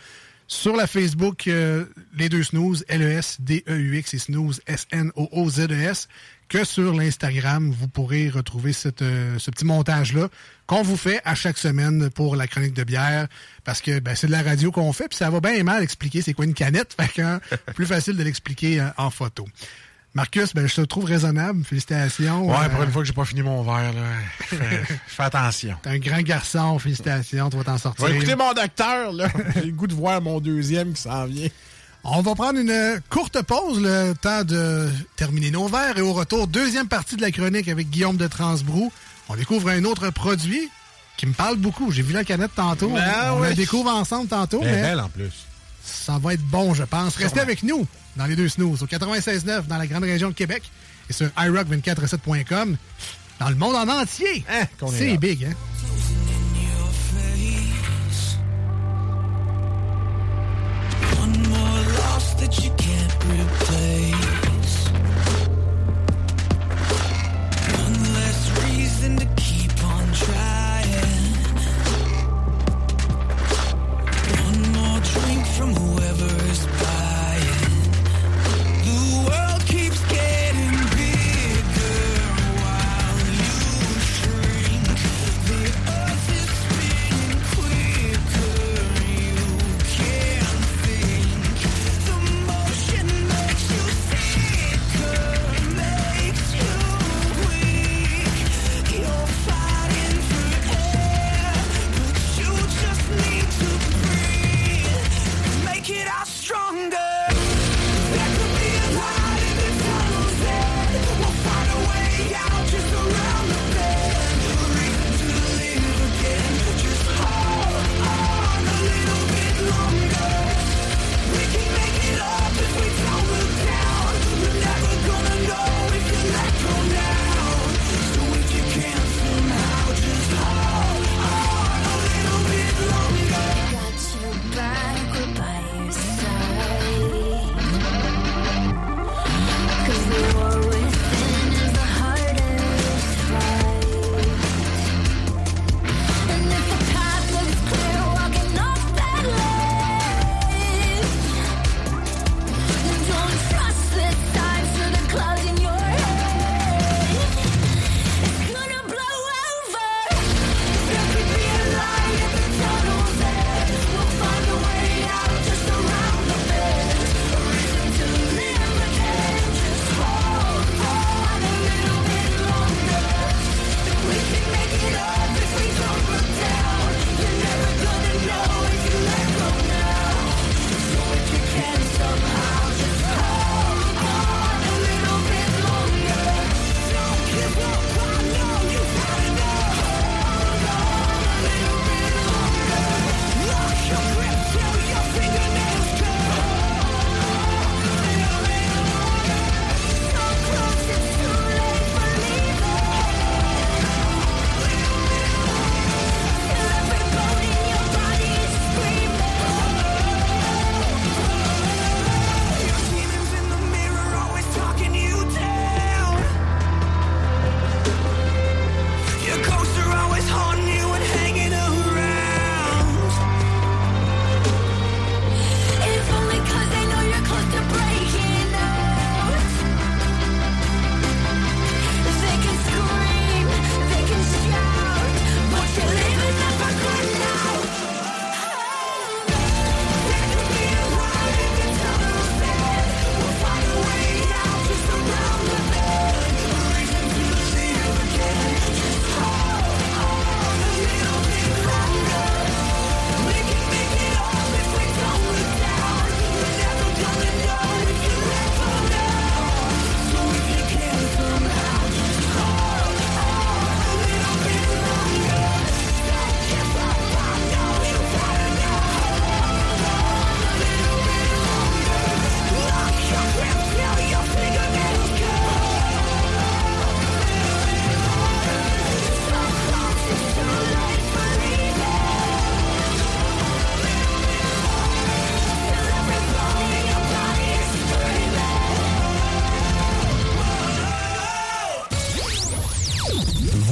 Sur la Facebook, euh, les deux snooze, L-E-S-D-E-U-X et snooze, S-N-O-O-Z-E-S, que sur l'Instagram, vous pourrez retrouver cette, euh, ce petit montage-là qu'on vous fait à chaque semaine pour la chronique de bière, parce que ben, c'est de la radio qu'on fait, puis ça va bien et mal expliquer c'est quoi une canette, fait hein, plus facile de l'expliquer euh, en photo. Marcus, ben, je te trouve raisonnable. Félicitations. Ouais, Euh, pour une fois que j'ai pas fini mon verre, là. Fais, attention. T'es un grand garçon. Félicitations. Tu vas t'en sortir. Écouter mon docteur, là. J'ai le goût de voir mon deuxième qui s'en vient. On va prendre une courte pause, le temps de terminer nos verres. Et au retour, deuxième partie de la chronique avec Guillaume de Transbrou. On découvre un autre produit qui me parle beaucoup. J'ai vu la canette tantôt. Ben on la découvre ensemble tantôt. Elle est mais belle en plus. ça va être bon, je pense. Restez avec nous dans les deux snooze au 96.9 dans la grande région de Québec et sur iRock247.com dans le monde en entier. Hein, C'est big, hein? One more loss that you can't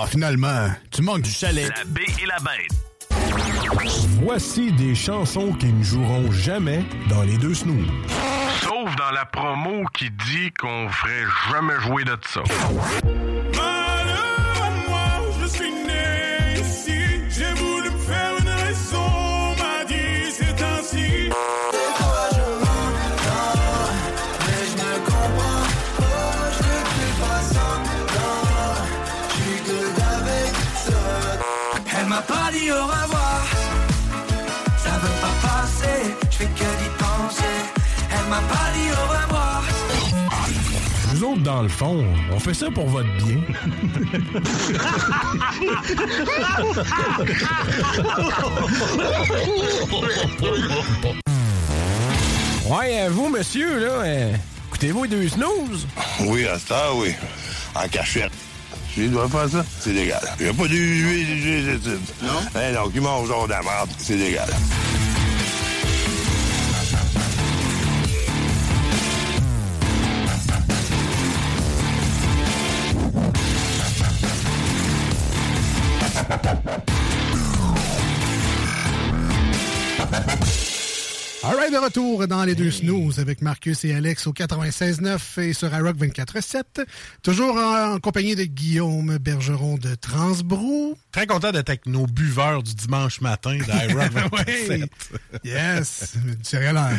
Ah, finalement, tu manques du chalet. La baie et la bête. Voici des chansons qui ne joueront jamais dans les deux snooze. Sauf dans la promo qui dit qu'on ferait jamais jouer de ça. Dans le fond, on fait ça pour votre bien. Ouais, euh, vous, monsieur, là, euh, écoutez-vous les deux snooze? Oui, à ça, oui. En cachette. Si il doit faire ça, c'est légal. Il n'y a pas de huile, Non? Eh non, qui mange genre de la merde, c'est légal. De retour dans les deux snooze avec Marcus et Alex au 96.9 et sur iRock 24.7. Toujours en, compagnie de Guillaume Bergeron de Transbrou. Très content d'être avec nos buveurs du dimanche matin d'Irock 24 Oui. Yes, du céréales en-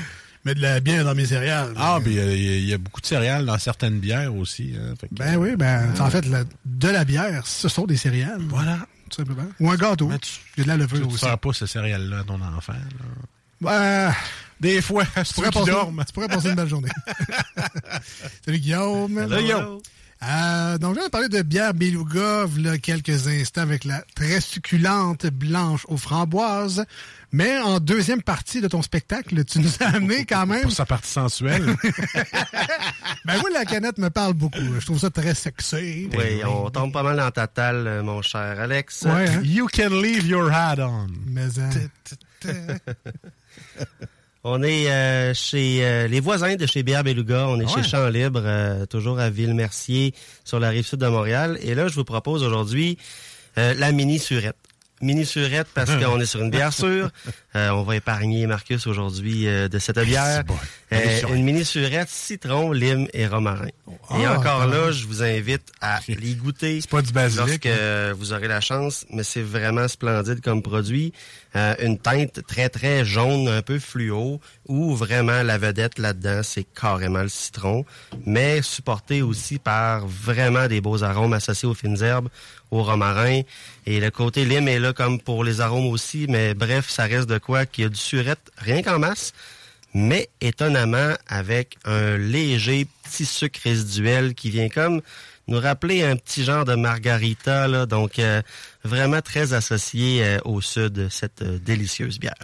mets de la bière dans mes céréales. Ah, puis il y a- il y, a beaucoup de céréales dans certaines bières aussi. hein, fait que- Ben oui, ben, en fait, la- de la bière, ce sont des céréales. Voilà. Tout simplement. Ou un gâteau. Il y a de la Tu levure ne aussi. sers pas ces céréales-là à ton enfant. là. Ben, Des fois, tu ceux pourrais, passer, dorment. tu pourrais passer une belle journée. Salut Guillaume. Salut, Guillaume. Euh, donc, je vais parler de bière Beluga là, quelques instants avec la très succulente blanche aux framboises. Mais en deuxième partie de ton spectacle, tu nous as amené quand même. Pour sa partie sensuelle. Ben moi, la canette me parle beaucoup. Je trouve ça très sexy. Oui, on tombe pas mal dans ta talle, euh, mon cher Alex. Ouais, hein? You can leave your hat on. Mais, hein, On est euh, chez euh, les voisins de chez Bière Beluga. On est Ouais. chez Champ Libre, euh, toujours à Ville-Mercier, sur la rive sud de Montréal. Et là, je vous propose aujourd'hui euh, la mini surette. Mini surette parce qu'on est sur une bière sûre. Euh, on va épargner Marcus aujourd'hui euh, de cette bière. Euh, une mini surette citron, lime et romarin. et Ah, encore quand là, je vous invite à les goûter. C'est pas du basilic, Lorsque euh, vous aurez la chance, mais c'est vraiment splendide comme produit. Euh, une teinte très, très jaune, un peu fluo, où vraiment la vedette là-dedans, c'est carrément le citron, mais supporté aussi par vraiment des beaux arômes associés aux fines herbes, au romarin. Et le côté lime est là comme pour les arômes aussi, mais bref, ça reste de quoi qu'il y a du surette, rien qu'en masse, mais étonnamment avec un léger petit sucre résiduel qui vient comme nous rappeler un petit genre de margarita, donc euh, vraiment très associé euh, au sud, cette euh, délicieuse bière.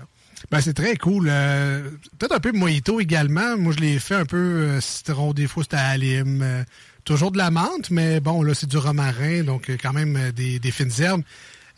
Ben, c'est très cool. Peut-être un peu mojito également. Moi, je l'ai fait un peu citron, des fois c'était à lime. toujours de la menthe, mais bon, là, c'est du romarin, donc quand même des fines herbes.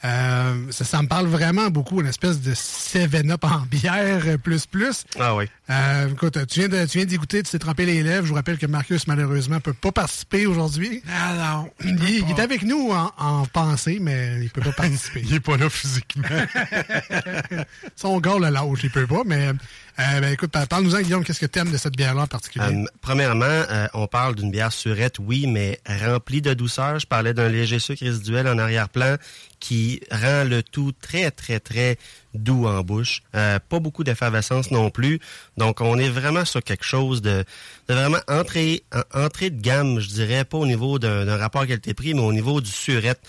Euh, ça, ça me parle vraiment beaucoup, une espèce de 7-up en bière plus plus. Ah oui. Euh, écoute, tu viens de, tu viens d'y goûter, tu t'es trempé les lèvres. Je vous rappelle que Marcus, malheureusement, peut pas participer aujourd'hui. Ah non. Il, il est avec nous en, en pensée, mais il peut pas participer. Il est pas là physiquement. Son gars le lâche, il peut pas, mais euh, ben, écoute, parle-nous-en, Guillaume, qu'est-ce que t'aimes de cette bière-là en particulier? Euh, premièrement, euh, on parle d'une bière surette, oui, mais remplie de douceur. Je parlais d'un léger sucre résiduel en arrière-plan qui rend le tout très, très, très doux en bouche. Pas beaucoup d'effervescence non plus. Donc, on est vraiment sur quelque chose de, de vraiment entrée, en- entrée de gamme, je dirais, pas au niveau d'un rapport qualité-prix, mais au niveau du surette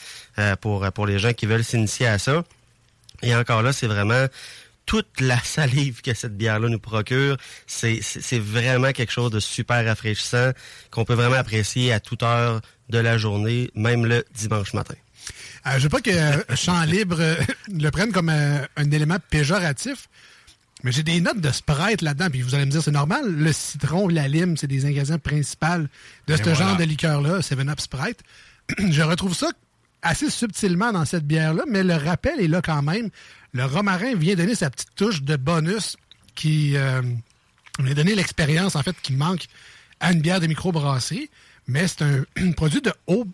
pour, pour les gens qui veulent s'initier à ça. Et encore là, c'est vraiment toute la salive que cette bière-là nous procure. C'est vraiment quelque chose de super rafraîchissant qu'on peut vraiment apprécier à toute heure de la journée, même le dimanche matin. Euh, je veux pas que euh, Champ Libre euh, le prenne comme un élément péjoratif, mais j'ai des notes de Sprite là-dedans. Puis vous allez me dire, c'est normal, le citron, la lime, c'est des ingrédients principaux de Et ce voilà. genre de liqueur-là, 7-Up Sprite. je retrouve ça assez subtilement dans cette bière-là, mais le rappel est là quand même. Le romarin vient donner sa petite touche de bonus qui euh, vient donner l'expérience, en fait, qui manque à une bière de microbrasserie, mais c'est un produit de haut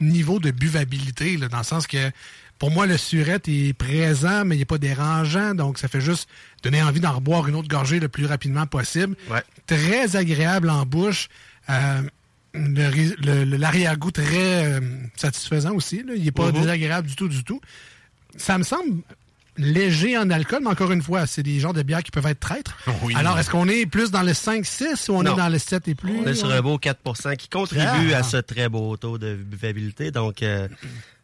niveau de buvabilité, là, dans le sens que pour moi, le surette est présent, mais il n'est pas dérangeant, donc ça fait juste donner envie d'en reboire une autre gorgée le plus rapidement possible. Très agréable en bouche. Euh, L'arrière-goût très euh, satisfaisant aussi. là. Il n'est pas Mhm. désagréable du tout, du tout. Ça me semble léger en alcool, mais encore une fois, c'est des genres de bières qui peuvent être traîtres. Oui. Alors, est-ce qu'on est plus dans le 5-6 ou on Non. est dans le 7 et plus? On est sur un beau 4% qui contribue Ah. à ce très beau taux de buvabilité. Donc, euh,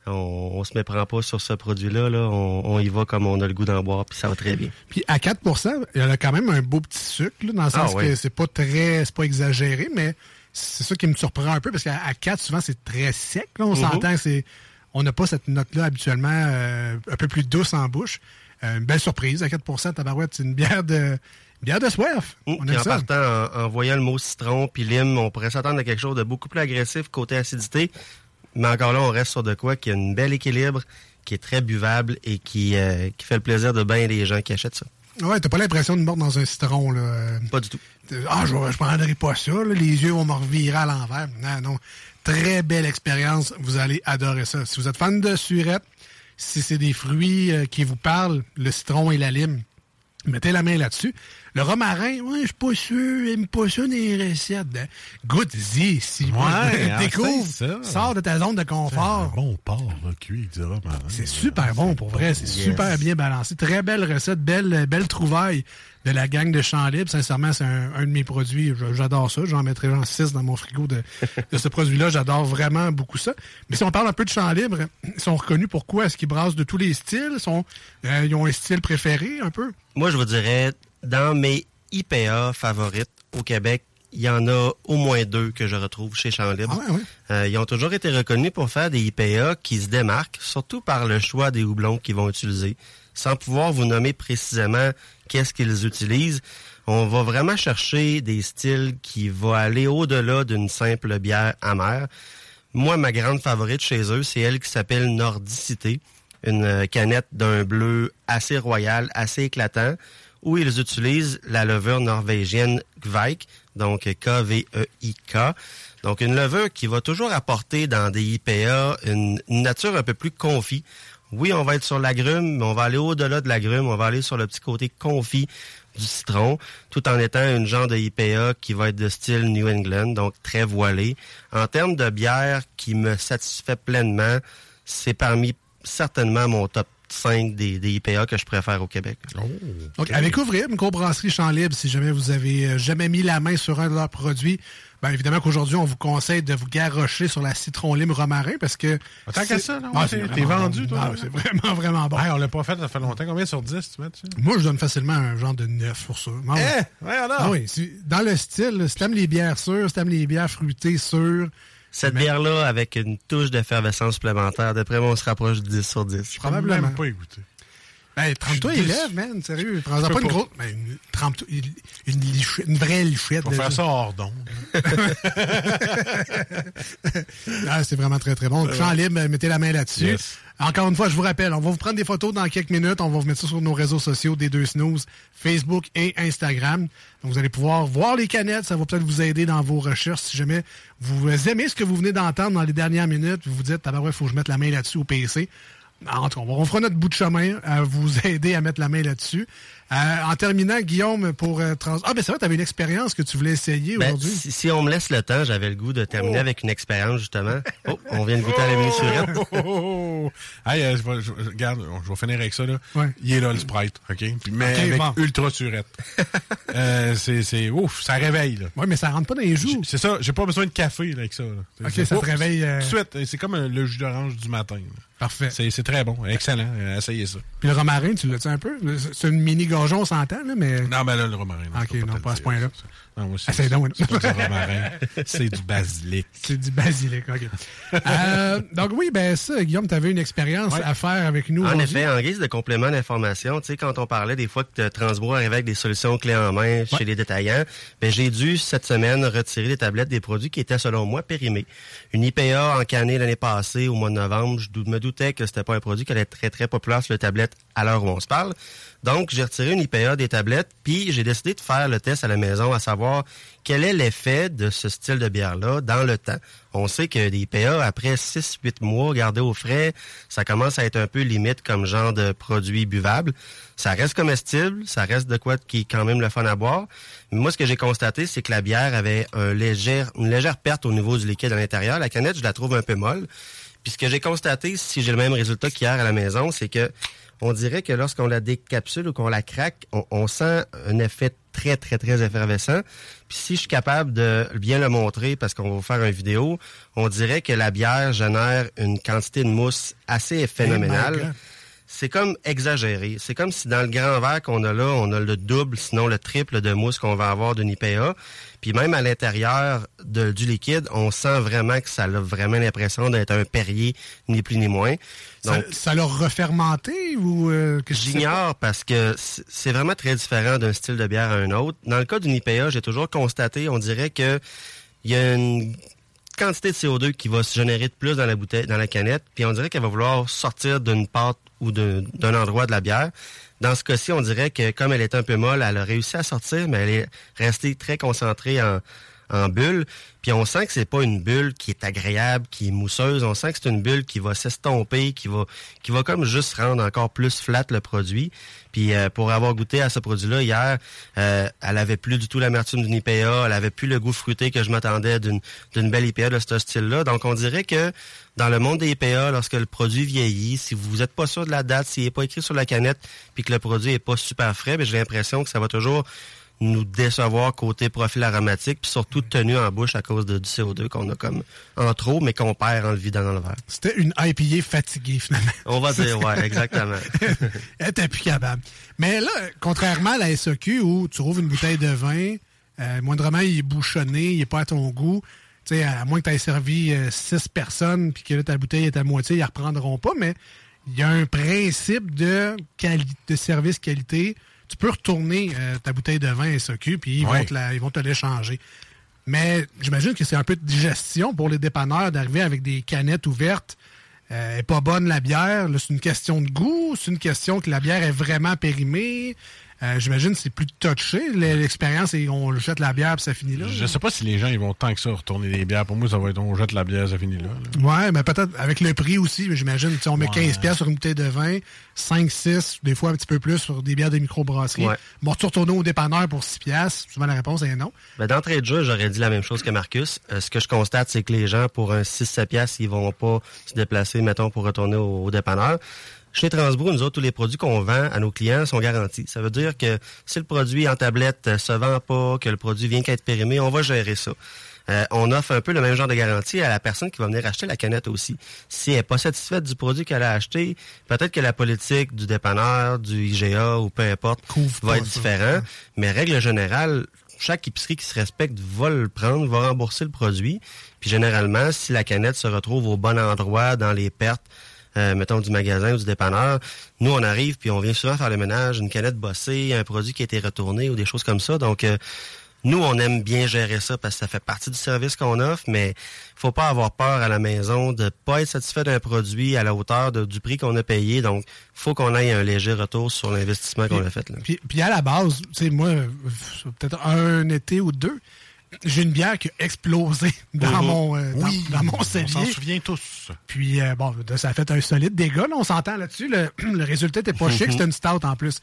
on, on se méprend pas sur ce produit-là. Là. On, on y va comme on a le goût d'en boire, puis ça va très bien. Puis à 4% il y a quand même un beau petit sucre, là, dans le sens Ah, oui. que c'est pas très, c'est pas exagéré, mais c'est ça qui me surprend un peu parce qu'à à 4, souvent, c'est très sec. là. On Mhm. s'entend que c'est. On n'a pas cette note-là habituellement euh, un peu plus douce en bouche. Euh, une belle surprise. À 4% tabarouette, c'est une bière de. une bière de soif. on aime en ça. partant, en, en voyant le mot citron puis lime, on pourrait s'attendre à quelque chose de beaucoup plus agressif côté acidité. Mais encore là, on reste sur de quoi qui a une bel équilibre, qui est très buvable et qui, euh, qui fait le plaisir de bien des gens qui achètent ça. Ouais, t'as pas l'impression de mordre dans un citron, là. Pas du tout. Ah, je, je prendrai pas ça, là. Les yeux vont me revirer à l'envers. Non, non. Très belle expérience. Vous allez adorer ça. Si vous êtes fan de surette, si c'est des fruits euh, qui vous parlent, le citron et la lime, mettez la main là-dessus. Le romarin, ouais, je suis pas sûr, j'aime pas ça dans les recettes. hein. Goûte-y, si Ouais, découvre, ça. sors de ta zone de confort. Bon porc, là, cuit, du romarin. C'est super bon pour vrai, c'est super bien balancé. Très belle recette, belle, belle trouvaille de la gang de Champ Libre. Sincèrement, c'est un, un de mes produits. J'adore ça. J'en mettrai genre 6 dans mon frigo de, de ce produit-là. J'adore vraiment beaucoup ça. Mais si on parle un peu de Champ Libre, ils sont reconnus pour quoi? Est-ce qu'ils brassent de tous les styles? Ils, sont, euh, ils ont un style préféré un peu? Moi, je vous dirais, dans mes IPA favorites au Québec, il y en a au moins deux que je retrouve chez Champ Libre. Euh, ils ont toujours été reconnus pour faire des IPA qui se démarquent, surtout par le choix des houblons qu'ils vont utiliser. Sans pouvoir vous nommer précisément qu'est-ce qu'ils utilisent, on va vraiment chercher des styles qui vont aller au-delà d'une simple bière amère. Moi, ma grande favorite chez eux, c'est elle qui s'appelle Nordicité, une euh, canette d'un bleu assez royal, assez éclatant, où ils utilisent la levure norvégienne Gveik, donc K-V-E-I-K. Donc une levure qui va toujours apporter dans des IPA une, une nature un peu plus confit. Oui, on va être sur l'agrume, mais on va aller au-delà de l'agrume, on va aller sur le petit côté confit du citron, tout en étant une genre de IPA qui va être de style New England, donc très voilé. En termes de bière qui me satisfait pleinement, c'est parmi certainement mon top 5 des, des IPA que je préfère au Québec. Donc, à découvrir, microbrasserie Champ Libre, si jamais vous avez euh, jamais mis la main sur un de leurs produits, ben évidemment qu'aujourd'hui, on vous conseille de vous garrocher sur la citron lime romarin parce que. Tant qu'à c'est- ça, là, Ah, t'es- vendu, toi. Ah, c'est vraiment, vraiment bon. On l'a pas fait, ça fait longtemps. Combien sur 10, tu mets dessus? Moi, je donne facilement un genre de 9 pour ça. Ah, ouais. Eh, ouais, alors? Ah oui, si- dans le style, si t'aimes les bières sûres, si t'aimes les bières fruitées sûres, Cette bière-là, avec une touche d'effervescence supplémentaire, d'après moi, on se rapproche de 10 sur 10. probablement. même pas écouté. Ben, trempe-toi les lèvres, man, sérieux. Prends-en pas une grosse. Ben, une, trempe-toi- une, une lichette- une vraie lichette. Je vais faire ça hors d'onde. Ah, c'est vraiment très, très bon. Champ libre, euh, mettez la main là-dessus. Yes. Encore une fois, je vous rappelle, on va vous prendre des photos dans quelques minutes. On va vous mettre ça sur nos réseaux sociaux des deux snooze, Facebook et Instagram. Donc, vous allez pouvoir voir les canettes. Ça va peut-être vous aider dans vos recherches. Si jamais vous aimez ce que vous venez d'entendre dans les dernières minutes, vous vous dites, ah ben ouais, faut que je mette la main là-dessus au PC. En tout cas, on fera notre bout de chemin à vous aider à mettre la main là-dessus. Euh, en terminant, Guillaume, pour euh, trans... Ah, ben c'est vrai, tu avais une expérience que tu voulais essayer Ben, aujourd'hui. si, si on me laisse le temps, j'avais le goût de terminer avec une expérience, justement. Oh, on vient de goûter à la mini surette. Oh, oh, oh, oh. Hey, euh, je vais- je- je- regarde, je vais finir avec ça. Là. Ouais. Il est là, le Sprite. OK? Puis, mais avec bon. ultra surette. euh, c'est, ouf, ça réveille. Là. Ouais, mais ça rentre pas dans les joues. C'est ça, j'ai pas besoin de café là, avec ça. là. Ok, ça te réveille, Tout de suite, c'est comme le jus d'orange du matin. là. Parfait. C'est, très bon, excellent. Essayez ça. Puis le romarin, tu l'as-tu un peu? C'est une mini Bajon, on s'entend, là, mais. Non, mais là, le romarin. non, Ok, peux non, pas à ce point-là. Non, moi, c'est donc, c'est pas du romarin, c'est du basilic. C'est du basilic, OK. Euh, donc oui, ben ça, Guillaume, tu avais une expérience à faire avec nous En effet, en guise de complément d'information, tu sais, quand on parlait des fois que Transbourg arrivait avec des solutions clés en main chez les détaillants, ben j'ai dû cette semaine retirer des tablettes des produits qui étaient selon moi périmés. Une IPA encanée l'année passée au mois de novembre, je me doutais que c'était pas un produit qui allait être très très populaire sur les tablettes à l'heure où on se parle. Donc j'ai retiré une IPA des tablettes, puis j'ai décidé de faire le test à la maison à savoir quel est l'effet de ce style de bière-là dans le temps. On sait que des IPA, après 6-8 mois gardés au frais, ça commence à être un peu limite comme genre de produit buvable. Ça reste comestible, ça reste de quoi qui est quand même le fun à boire. Mais moi, ce que j'ai constaté, c'est que la bière avait une légère perte au niveau du liquide à l'intérieur. La canette, je la trouve un peu molle. Puis ce que j'ai constaté, si j'ai le même résultat qu'hier à la maison, c'est que on dirait que lorsqu'on la décapsule ou qu'on la craque, on, on sent un effet très, très, très effervescent. Puis si je suis capable de bien le montrer, parce qu'on va vous faire une vidéo, on dirait que la bière génère une quantité de mousse assez phénoménale. C'est comme exagéré. C'est comme si dans le grand verre qu'on a là, on a le double, sinon le triple de mousse qu'on va avoir d'une IPA. Puis même à l'intérieur de- du liquide, on sent vraiment que ça a vraiment l'impression d'être un Perrier, ni plus ni moins. Ça, Donc, ça l'a refermenté ou euh? J'ignore parce que c'est vraiment très différent d'un style de bière à un autre. Dans le cas d'une IPA, j'ai toujours constaté, on dirait que il y a une quantité de CO2 qui va se générer de plus dans la bouteille, dans la canette, puis on dirait qu'elle va vouloir sortir d'une pâte ou d'un d'un endroit de la bière. Dans ce cas-ci, on dirait que comme elle est un peu molle, elle a réussi à sortir, mais elle est restée très concentrée en, en bulle. Puis on sent que c'est pas une bulle qui est agréable, qui est mousseuse. On sent que c'est une bulle qui va s'estomper, qui va, qui va comme juste rendre encore plus flat le produit. Puis euh, pour avoir goûté à ce produit-là hier, euh, elle avait plus du tout l'amertume d'une IPA, elle avait plus le goût fruité que je m'attendais d'une belle IPA de ce style-là. Donc on dirait que dans le monde des IPA, lorsque le produit vieillit, si vous n'êtes pas sûr de la date, s'il n'est pas écrit sur la canette, puis que le produit est pas super frais, ben, j'ai l'impression que ça va toujours nous décevoir côté profil aromatique, puis surtout tenue en bouche à cause de, du CO2 qu'on a comme en trop, mais qu'on perd en le vidant dans le verre. C'était une IPA fatiguée, finalement. On va dire, ouais, exactement. Elle était plus capable. Mais là, contrairement à la SAQ où tu rouvres une bouteille de vin, euh, moindrement il est bouchonné, il est pas à ton goût. Tu sais, à moins que tu aies servi euh, six personnes puis que là, ta bouteille est à moitié, ils la reprendront pas, mais il y a un principe de, de service qualité. Tu peux retourner euh, ta bouteille de vin SAQ puis ils, Ouais. vont te la- ils vont te l'échanger. Mais j'imagine que c'est un peu de digestion pour les dépanneurs d'arriver avec des canettes ouvertes. Euh, est pas bonne la bière. C'est une question de goût. C'est une question que la bière est vraiment périmée. Euh, j'imagine que c'est plus touché. L'expérience, et on jette la bière puis ça finit là. Je sais pas si les gens ils vont tant que ça retourner des bières. Pour moi, ça va être on jette la bière, ça finit là. là. Ouais, mais peut-être avec le prix aussi, mais j'imagine. tu sais, On met 15 pièces sur une bouteille de vin, 5, 6, des fois un petit peu plus sur des bières de microbrasserie. Ouais. Bon, tu retourner au dépanneur pour 6 pièces. Souvent la réponse est non. Ben, d'entrée de jeu, j'aurais dit la même chose que Marcus. Euh, ce que je constate, c'est que les gens, pour un 6-7 piastres, ils vont pas se déplacer, mettons, pour retourner au, au dépanneur. Chez Transbro, nous autres, tous les produits qu'on vend à nos clients sont garantis. Ça veut dire que si le produit en tablette euh, se vend pas, que le produit vient qu'à être périmé, on va gérer ça. Euh, on offre un peu le même genre de garantie à la personne qui va venir acheter la canette aussi. Si elle n'est pas satisfaite du produit qu'elle a acheté, peut-être que la politique du dépanneur, du IGA ou peu importe va être différent. Mais règle générale, chaque épicerie qui se respecte va le prendre, va rembourser le produit. Puis généralement, si la canette se retrouve au bon endroit dans les pertes, euh, mettons du magasin ou du dépanneur, nous on arrive puis on vient souvent faire le ménage, une canette bossée, un produit qui a été retourné ou des choses comme ça. Donc euh, nous, on aime bien gérer ça parce que ça fait partie du service qu'on offre, mais faut pas avoir peur à la maison de pas être satisfait d'un produit à la hauteur de- du prix qu'on a payé. Donc, faut qu'on ait un léger retour sur l'investissement qu'on a fait. Là. Puis, puis à la base, tu sais, moi, euh, peut-être un été ou deux, j'ai une bière qui a explosé dans Mhm. mon euh, dans- Oui, dans, mon on cellier. s'en souvient tous. Puis euh, bon, ça a fait un solide dégât, là, on s'entend là-dessus. Le, le résultat était pas chic, Mhm. c'était une stout en plus.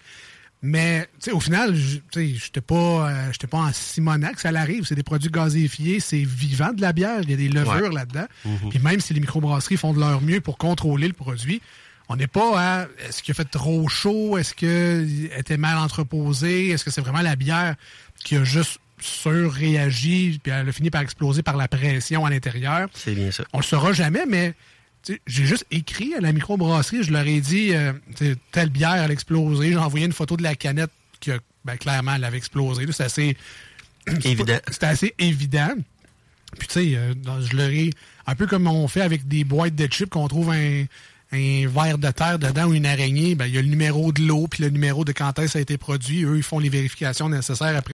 Mais au final, j'étais pas, euh, j'étais pas en Simonac, ça l'arrive. C'est des produits gazéifiés, c'est vivant de la bière, il y a des levures Ouais. là-dedans. Mhm. Puis même si les microbrasseries font de leur mieux pour contrôler le produit, on n'est pas à est-ce qu'il a fait trop chaud, est-ce qu'il était mal entreposé, est-ce que c'est vraiment la bière qui a juste surréagi, puis elle a fini par exploser par la pression à l'intérieur. C'est bien ça. On le saura jamais, mais j'ai juste écrit à la microbrasserie, je leur ai dit, euh, telle bière, elle a explosé, j'ai envoyé une photo de la canette que ben, clairement, elle avait explosé. C'est assez... Évident. C'était assez évident. Puis tu sais, euh, je leur ai... Un peu comme on fait avec des boîtes de chips, qu'on trouve un, un verre de terre dedans ou une araignée, ben, il y a le numéro de l'eau puis le numéro de quand est-ce que ça a été produit. Eux, ils font les vérifications nécessaires après.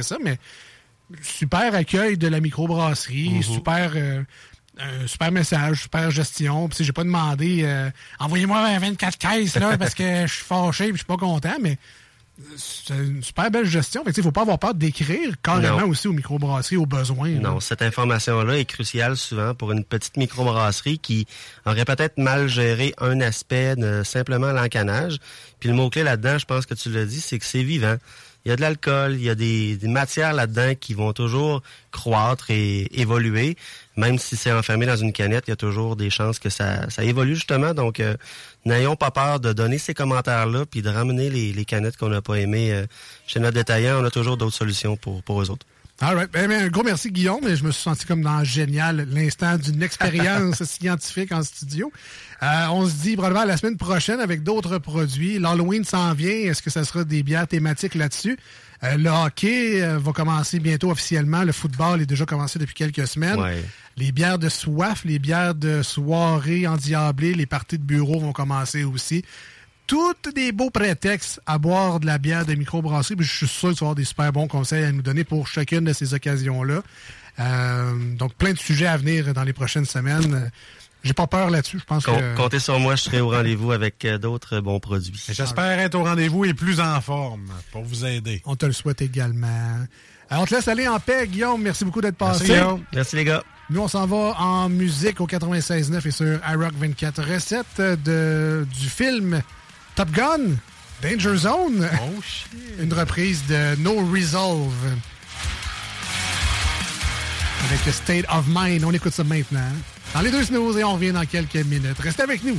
Ça, mais super accueil de la microbrasserie, Mhm. super, euh, un super message, super gestion. Puis, j'ai pas demandé euh, envoyez-moi 24 caisses là, parce que je suis fâché et je suis pas content, mais c'est une super belle gestion. Fait que, tu sais, faut pas avoir peur d'écrire carrément Non. aussi aux microbrasseries au besoin. là. Non, cette information-là est cruciale souvent pour une petite microbrasserie qui aurait peut-être mal géré un aspect de simplement l'encanage. Puis le mot-clé là-dedans, je pense que tu l'as dit, c'est que c'est vivant. Il y a de l'alcool, il y a des, des matières là-dedans qui vont toujours croître et évoluer. Même si c'est enfermé dans une canette, il y a toujours des chances que ça, ça évolue justement. Donc, euh, n'ayons pas peur de donner ces commentaires-là puis de ramener les, les canettes qu'on n'a pas aimées euh, chez notre détaillant. On a toujours d'autres solutions pour, pour eux autres. All right. Ben, ben, un gros merci, Guillaume. Je me suis senti comme dans Génial, l'instant d'une expérience scientifique en studio. Euh, on se dit probablement la semaine prochaine avec d'autres produits. L'Halloween s'en vient. Est-ce que ça sera des bières thématiques là-dessus? Euh, le hockey euh, va commencer bientôt officiellement. Le football est déjà commencé depuis quelques semaines. Ouais. Les bières de soif, les bières de soirée endiablées, les parties de bureau vont commencer aussi. Toutes des beaux prétextes à boire de la bière de microbrasserie. Puis Je suis sûr que tu vas avoir des super bons conseils à nous donner pour chacune de ces occasions-là. Euh, donc, plein de sujets à venir dans les prochaines semaines. Euh, J'ai pas peur là-dessus. Je pense Com- que... Comptez sur moi, je serai au rendez-vous avec euh, d'autres bons produits. J'espère être au rendez-vous et plus en forme pour vous aider. On te le souhaite également. Alors, on te laisse aller en paix, Guillaume. Merci beaucoup d'être passé. Merci, Guillaume. Merci, les gars. Nous, on s'en va en musique au 96.9 et sur iRock 24. Recette de, du film Top Gun, Danger Zone. Oh, shit. Une reprise de No Resolve. Avec State of Mind. On écoute ça maintenant. Dans les deux snooze et on revient dans quelques minutes. Restez avec nous.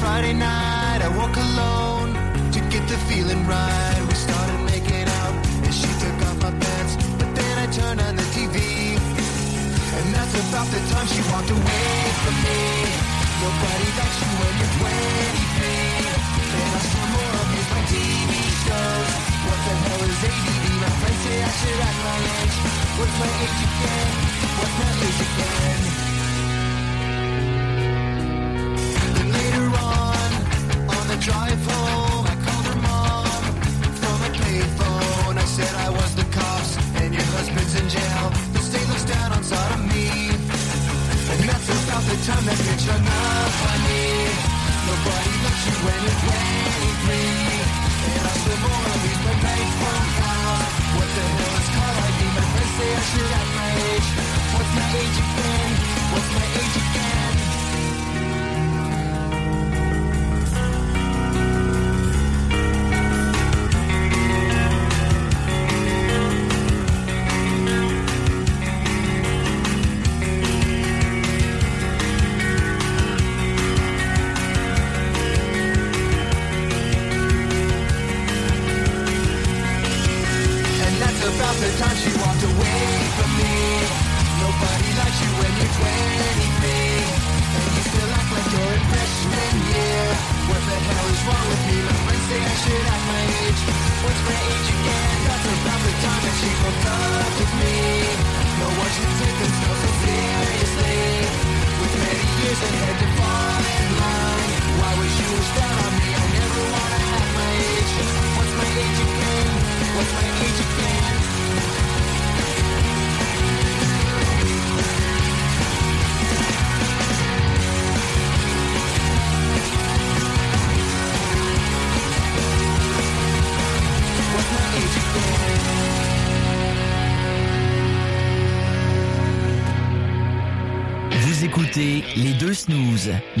Friday night. I woke alone to get the feeling right. We started making out, and she took off my pants. But then I turned on the TV, and that's about the time she walked away from me. Nobody likes you when you're 23, and I still more abuse my TV shows. What the hell is ADD? My friends say I should act my age. What's my age again? What's my age again?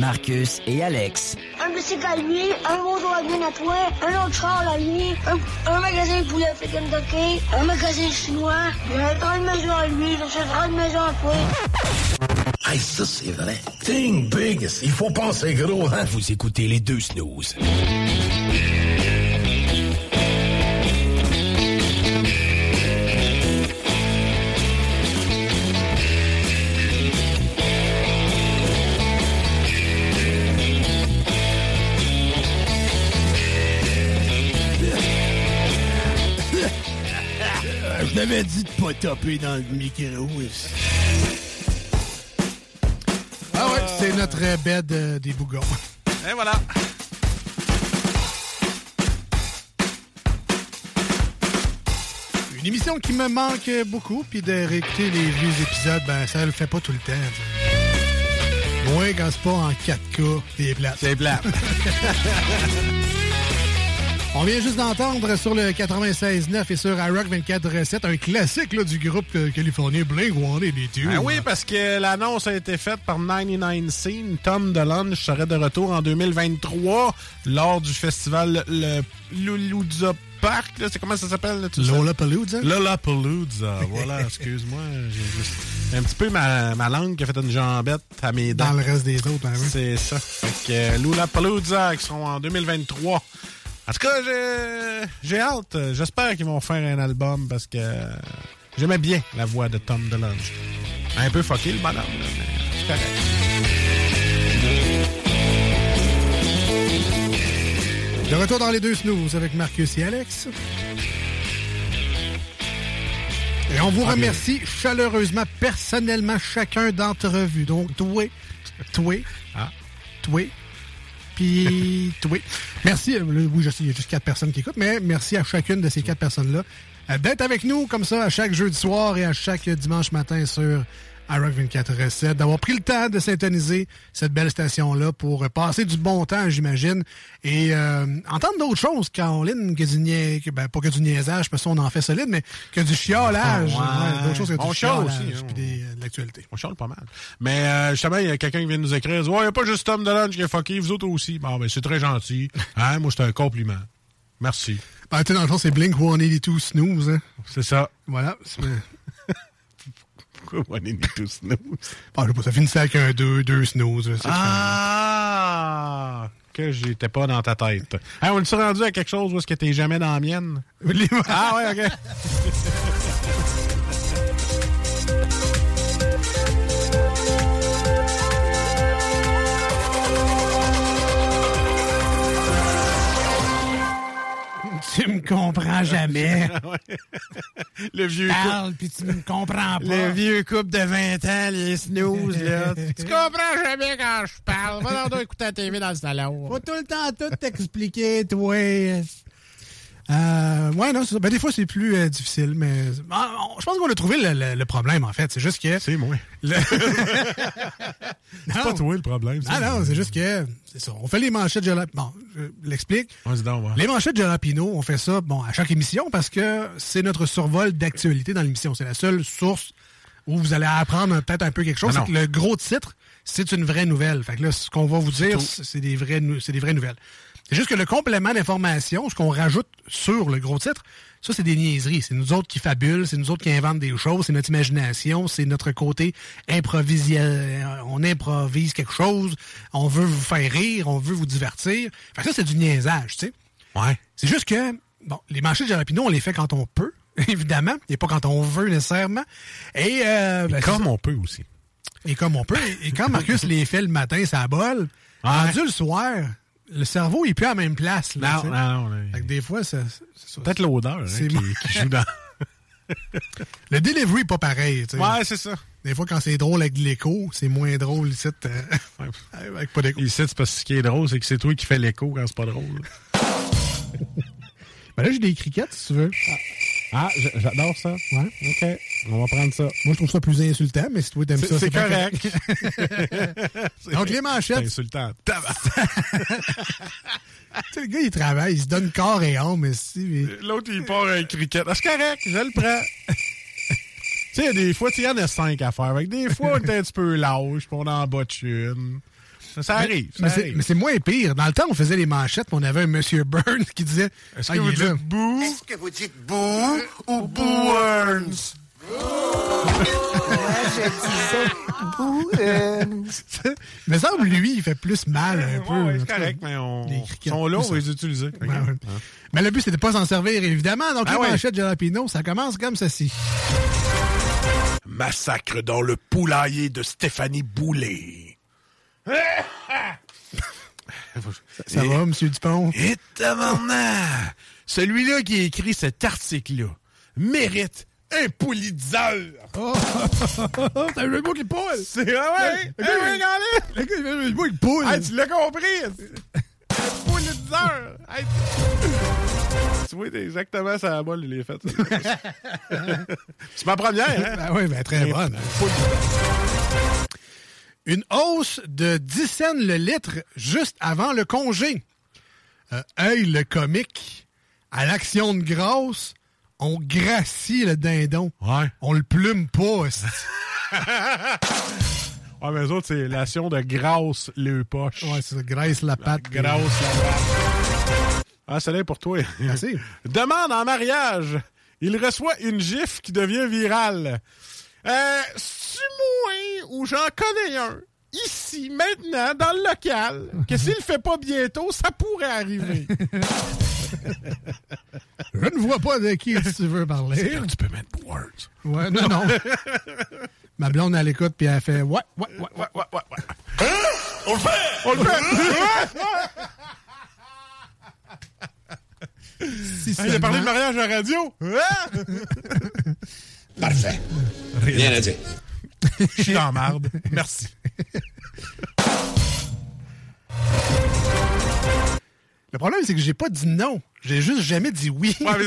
Marcus et Alex. Un bicycle à lui, un bonjour à bien à toi, un autre char à lui, un, un magasin de poulet à Kentucky, un magasin chinois, a une grande maison à lui, il a une grande maison à toi. Hey, ça, c'est vrai. Think big. Il faut penser gros, hein? Vous écoutez les deux snooze. Taper dans le micro. Ah ouais, c'est notre bed euh, des bougons. Et voilà. Une émission qui me manque beaucoup, puis de réécouter les vieux épisodes, ben ça le fait pas tout le temps. tu sais. Moins quand c'est pas en 4K, c'est plate. C'est plate. On vient juste d'entendre sur le 96.9 et sur iRock 24.7 un classique là, du groupe euh, californien Blink-182. Ah oui, parce que l'annonce a été faite par 99 Scene. Tom DeLonge serait de retour en 2023 lors du festival le Park. C'est comment ça s'appelle? là, tu sais? Lollapalooza? Lollapalooza. Voilà, excuse-moi. J'ai un petit peu ma, ma langue qui a fait une jambette à mes dents. Dans le reste des autres, hein, oui. C'est ça. Fait que euh, Lollapalooza qui seront en 2023. En tout cas, j'ai- hâte. J'espère qu'ils vont faire un album parce que j'aimais bien la voix de Tom DeLonge. Un peu fucké le bonhomme, là, mais c'est correct. De retour dans les deux snooze avec Marcus et Alex. Et on vous Ah, remercie chaleureusement, personnellement, chacun d'entre vous. Donc, toi, toi, Ah. toi, puis toi. Merci. euh, Oui, je sais, il y a juste quatre personnes qui écoutent, mais merci à chacune de ces quatre personnes-là euh, d'être avec nous comme ça à chaque jeudi soir et à chaque dimanche matin sur iRock 24 recettes, d'avoir pris le temps de syntoniser cette belle station-là pour passer du bon temps, j'imagine, et euh, entendre d'autres choses, Caroline, que du nia- que, ben, pas que du niaisage, parce qu'on en fait solide, mais que du chiolage. Ouais. Ouais, d'autres choses que On du chiolage, aussi, hein. puis des- euh, de l'actualité. On charle pas mal. Mais euh, justement, il y a quelqu'un qui vient nous écrire. il Ouais, n'y a pas juste Tom DeLonge qui est fucké, vous autres aussi. Bon, ben, c'est très gentil. Hein, moi, c'est un compliment. Merci. Ben, tu sais, dans le fond, c'est Blink 182 Snooze. Hein. C'est ça. Voilà. Pourquoi 182 Snooze? Ah, je sais pas, ça finissait avec un 2, 2 Snooze. là, Ah! Que j'étais pas dans ta tête. Hey, on est rendu à quelque chose où est-ce que t'es jamais dans la mienne? ah ouais, ok. Tu me comprends jamais. Le vieux Parle, puis tu me comprends pas. Le vieux couple de 20 ans, les snooze, là. tu comprends jamais quand je parle. Va donc écouter la TV dans le salon. Faut tout le temps tout t'expliquer, toi. Euh, ouais, non, c'est ça. Ben, des fois, c'est plus euh, difficile, mais Ah, on- je pense qu'on a trouvé le, le- le problème, en fait. C'est juste que. C'est moi. Le... C'est pas toi le problème. Ah non, c'est juste que. C'est ça. On fait les manchettes de Jalapino. Bon, je l'explique. Les manchettes de Jalapino, on fait ça bon, à chaque émission parce que c'est notre survol d'actualité dans l'émission. C'est la seule source où vous allez apprendre peut-être un peu quelque chose. Que le gros titre, c'est une vraie nouvelle. Fait que là, ce qu'on va vous dire, c'est des, vraies c'est des vraies nouvelles. C'est juste que le complément d'information, ce qu'on rajoute sur le gros titre, ça, c'est des niaiseries. C'est nous autres qui fabulent, c'est nous autres qui inventent des choses, c'est notre imagination, c'est notre côté improvisé. On improvise quelque chose, on veut vous faire rire, on veut vous divertir. Fait que ça, c'est du niaisage, tu sais. Ouais. C'est juste que, bon, les manchettes de Jalapino, on les fait quand on peut, évidemment, et pas quand on veut nécessairement. Et, euh, ben, Comme on peut aussi. Et comme on peut. Et, et quand Marcus les fait le matin, ça bol. Rendu le soir, le cerveau, il est plus à la même place. Là, Non, non, non. Fait que des fois, ça, c'est ça. Peut-être l'odeur hein, C'est qui, qui joue dans. Le delivery est pas pareil. tu sais. Ouais, c'est ça. Des fois, quand c'est drôle avec de l'écho, c'est moins drôle ici. euh, avec pas d'écho. Ici, c'est parce que ce qui est drôle, c'est que c'est toi qui fais l'écho quand c'est pas drôle. Ben là, j'ai des criquettes, si tu veux. Ah, j- j'adore ça. Ouais. OK. On va prendre ça. Moi, je trouve ça plus insultant, mais si toi, t'aimes ça, c'est correct. Donc, les manchettes. C'est insultant. Tu sais, le gars, il travaille, il se donne corps et âme, mais si. L'autre, il part un cricket. Ah, c'est correct, je le prends. tu sais, des fois, il y en a cinq à faire. Des fois, on est un petit peu lâche, puis on en bat une. Ça, ça arrive. Ça Mais c'est- mais moins pire. Dans le temps, on faisait les manchettes, puis on avait un Monsieur Burns qui disait Est-ce Ah, que il vous est là. dites boo? Est-ce que vous dites boo ou boo-earns? Mais ça, lui, il fait plus mal un peu. Ouais, c'est correct, mais on, Les crickets, sont là, on va les utiliser. Ouais, ouais. Mais le but, c'était de pas s'en servir, évidemment. Donc, Ah les ouais. manchettes de Jalapino, ça commence comme ceci. Massacre dans le poulailler de Stéphanie Boulet. Ça va, Monsieur Dupont? Et! Celui-là qui a écrit cet article-là mérite un Pulitzer! Oh! T'as eu le mot qui poule! C'est ah ouais! Le gars, il-! Le mot qui poule! Hey, tu l'as compris! Un Pulitzer! Hey, tu vois, t'es exactement ça la balle, il est fait. C'est ma première, hein? Ben oui, ben très bonne. Une hausse de 10 cents le litre juste avant le congé. Euh, hey, le comique, à l'action de grâce, on gracie le dindon. Ouais. On le plume pas. Ouais, mais les autres, c'est l'action de grâce le poche. ouais, c'est ça, graisse la patte. Grâce la patte. Ah, c'est là pour toi. Merci. Demande en mariage. Il reçoit une gifle qui devient virale. Euh, c'est moi ou j'en connais un. Ici, maintenant, dans le local, que s'il le fait pas bientôt, ça pourrait arriver. Je ne vois pas de qui tu veux parler. tu peux mettre words. Ouais, non, non. Ma blonde, elle écoute, puis elle fait Ouais, ouais, ouais, ouais. Ouais, ouais, ouais. On le fait! On le fait! Si il a parlé de mariage à la radio. Hein? Parfait. Rien à dire. Je suis dans marde. Merci. Le problème, c'est que j'ai pas dit non. J'ai juste jamais dit oui. Ouais, mais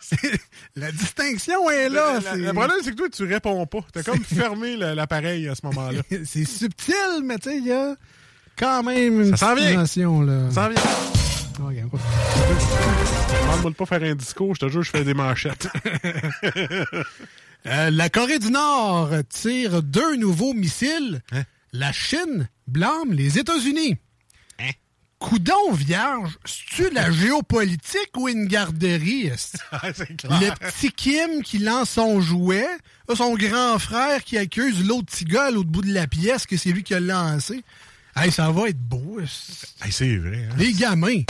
c'est- La distinction est là. Le, problème, c'est que toi, tu réponds pas. T'as comme fermé l'appareil à ce moment-là. c'est subtil, mais tu sais, il y a quand même une Ça s'en vient. distinction, là. Ça s'en vient. Ok, on continue. Demande-moi de pas faire un discours, je te jure, je fais des manchettes. Euh, la Corée du Nord tire deux nouveaux missiles. Hein? La Chine blâme les États-Unis. Hein? Coudon vierge, c'est-tu la géopolitique ou une garderie? clair. Le petit Kim qui lance son jouet, son grand frère qui accuse l'autre petit gars l'autre bout de la pièce que c'est lui qui a lancé. Hey, ça va être beau. Hey, c'est vrai. hein? Les gamins.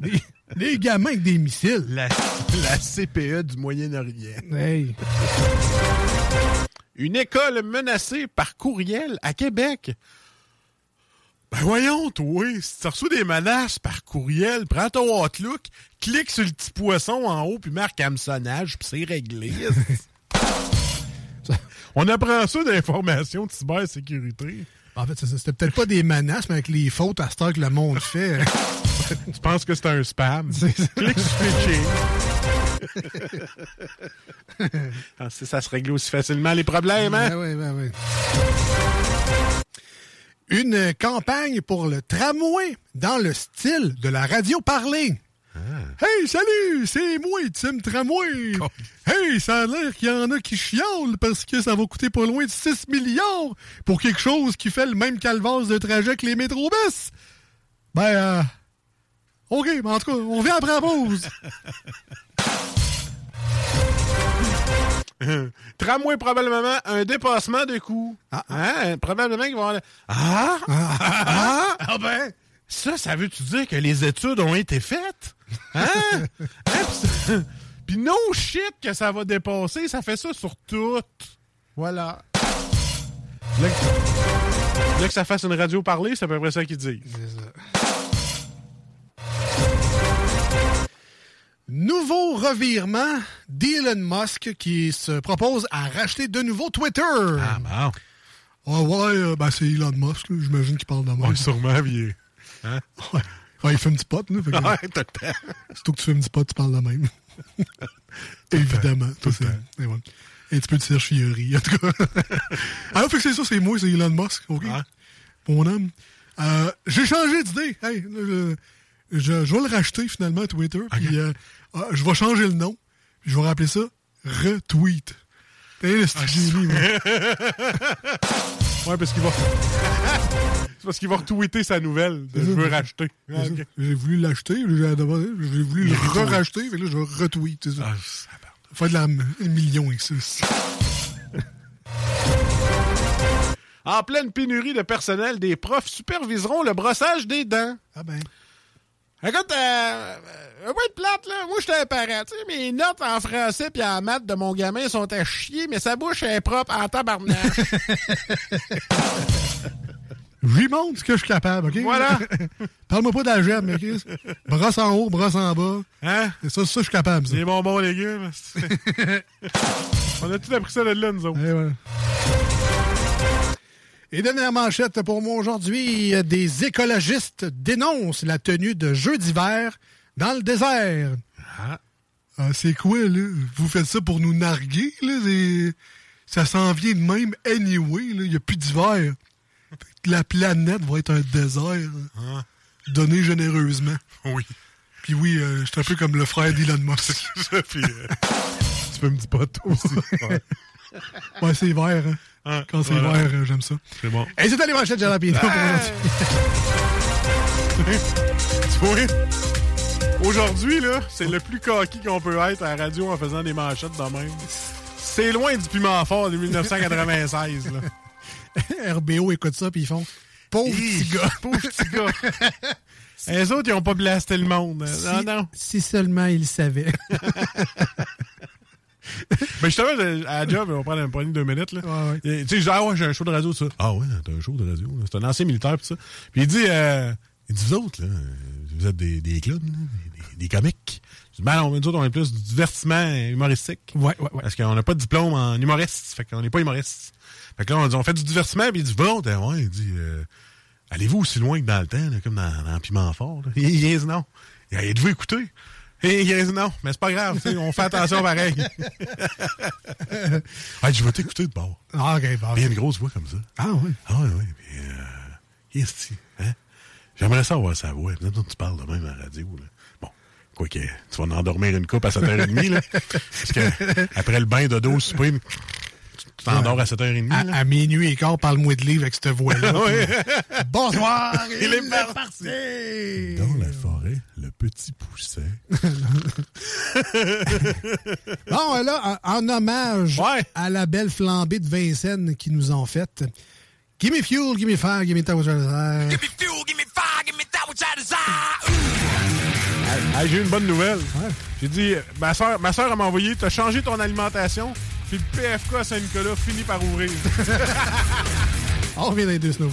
les, les gamins avec des missiles. La, la CPE du Moyen-Orient. Hey. Une école menacée par courriel à Québec. Ben voyons, toi, si tu reçois des menaces par courriel, prends ton Outlook, clique sur le petit poisson en haut, puis marque hameçonnage, puis c'est réglé. On apprend ça d'information de cybersécurité. En fait, c'était peut-être pas des menaces, mais avec les fautes à heure que le monde fait. tu penses que c'est un spam? Clique pitching. Ah, ça se règle aussi facilement les problèmes, hein? Ben oui, ben oui. Une campagne pour le tramway dans le style de la radio parlée. Hey, salut, c'est moi, Tim Tramway. Hey, ça a l'air qu'il y en a qui chiolent parce que ça va coûter pas loin de 6 milliards pour quelque chose qui fait le même calvaire de trajet que les métrobus. Ben, euh, OK, mais en tout cas, on revient après la pause. Tramway, probablement un dépassement de coûts. Hein? Probablement qu'ils vont avoir... Ah! Ah! Ah! Ah ben! Ça, ça veut-tu dire que les études ont été faites? Hein? Hein? Pis ça- Puis no shit que ça va dépasser, ça fait ça sur tout. Voilà. Là que, là que ça fasse une radio parlée, c'est à peu près ça qu'ils disent. Nouveau revirement d'Elon Musk qui se propose à racheter de nouveau Twitter. Ah bon. Ah ouais, euh, ben c'est Elon Musk, j'imagine qu'il parle de moi. Ouais, sûrement, vieux. Hein? Ouais. Ouais, il fume du pot, là. fait que- Ouais, tout le temps. Surtout que tu fumes du pot, tu parles de même. Évidemment. Tout ça, et voilà. Un petit peu de Fiori, en tout cas. Alors, fait que c'est ça, c'est moi, c'est Elon Musk, OK? Mon homme. Euh, J'ai changé d'idée. Hey, je, je- je vais le racheter, finalement, Twitter. Puis, euh, ah, je vais changer le nom. Je vais rappeler ça Retweet. T'es le génie, moi. Ouais, parce qu'il va. c'est parce qu'il va retweeter sa nouvelle de je veux racheter. J'ai voulu l'acheter, j'ai voulu le re-racheter, que là, je vais retweet. Ah, Faire de la million avec ça. En pleine pénurie de personnel, des profs superviseront le brossage des dents. Ah ben. Écoute, euh, euh, de plate, là. Moi, j'étais un parent. Tu sais, mes notes en français puis en maths de mon gamin sont à chier, mais sa bouche est propre en tabarnak. J'y montre ce que je suis capable, OK? Voilà. Parle-moi pas d'algèbre, mais Chris. Brosse en haut, brosse en bas. Hein? C'est ça, ça, je suis capable, ça. Les bonbons légumes. On a tout appris ça de là, nous autres? Et voilà. Et dernière manchette pour moi aujourd'hui, euh, des écologistes dénoncent la tenue de jeux d'hiver dans le désert. Ah. Ah, c'est quoi, là? Vous faites ça pour nous narguer, là? Ça s'en vient de même anyway, là. Il n'y a plus d'hiver. La planète va être un désert. Ah. Donné généreusement. Oui. Puis oui, euh, je suis un peu comme le frère d'Elon Musk. Puis, euh, tu peux me dire pas tout aussi. Ouais. Ouais, c'est vert, hein? Ah, Quand c'est voilà. vert, euh, j'aime ça. C'est bon. Et c'était les manchettes de Jalapino pour aujourd'hui. Aujourd'hui, là, c'est le plus coquille qu'on peut être à la radio en faisant des manchettes de même. C'est loin du piment fort de 1996, là. RBO écoute ça, puis ils font Pauvre petit gars. Pauvre petit gars. Les autres, ils ont pas blasté le monde. Non, Si- non. Si seulement ils savaient. Mais justement, à la job, on va prendre un point de deux minutes. Là. Tu sais, ah ouais, j'ai un show de radio, ça. Ah ouais, t'as un show de radio. C'est un ancien militaire, pis ça. Puis il dit, euh, il dit, vous autres, là, vous êtes des, des clowns, là, des, des comiques. Je dis, ben non, nous autres, on est plus du divertissement humoristique. Ouais, ouais, ouais. Parce qu'on n'a pas de diplôme en humoriste. Fait qu'on n'est pas humoriste. Fait que là, on, dit, on fait du divertissement, puis il dit, vous autres, euh, ouais, il dit, euh, allez-vous aussi loin que dans le temps, là, comme dans, dans Piment Fort? là? Il dit, non. Et, Êtes-vous écouté? Et il dit non, mais c'est pas grave, on fait attention pareil. hey, je vais t'écouter de bord. Ah, OK, bon. Il y a une grosse voix comme ça. Ah, oui. Ah, oui, oui. Puis, euh, que hein? J'aimerais ça avoir sa voix. Maintenant, tu parles de même à la radio, là. Bon. Quoique, tu vas en endormir une coupe à 7h30, là. Parce que, après le bain de dos souper, tu t'endors à 7h30. À, à minuit et quart, parle-moi de livre avec cette voix-là. Bonsoir! Il est parti! Dans la forêt, le petit pousset. Bon, euh, là, en, en hommage à la belle flambée de Vincennes qu'ils nous ont faite, Give me fuel, give me fire, give me that which I desire. Hey, J'ai eu une bonne nouvelle. J'ai dit, ma soeur, ma soeur m'a envoyé, t'as changé ton alimentation, puis le PFK Saint-Nicolas finit par ouvrir. On revient les deux snooze.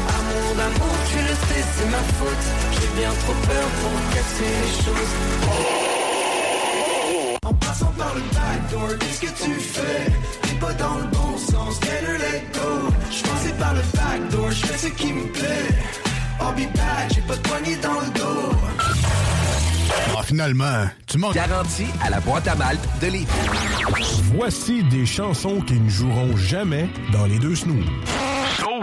mon amour, tu le sais, c'est ma faute. J'ai bien trop peur pour casser les choses. En passant par le backdoor, qu'est-ce que tu fais? T'es pas dans le bon sens, better let go. Je pensais par le backdoor, je fais ce qui me plaît. I'll be j'ai pas de poignée dans le dos. Ah, finalement, tu manques. Garantie à la boîte à malte de Lévis. Voici des chansons qui ne joueront jamais dans les deux snooze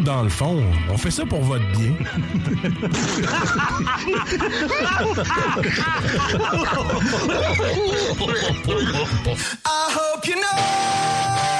dans le fond, on fait ça pour votre bien. I hope you know.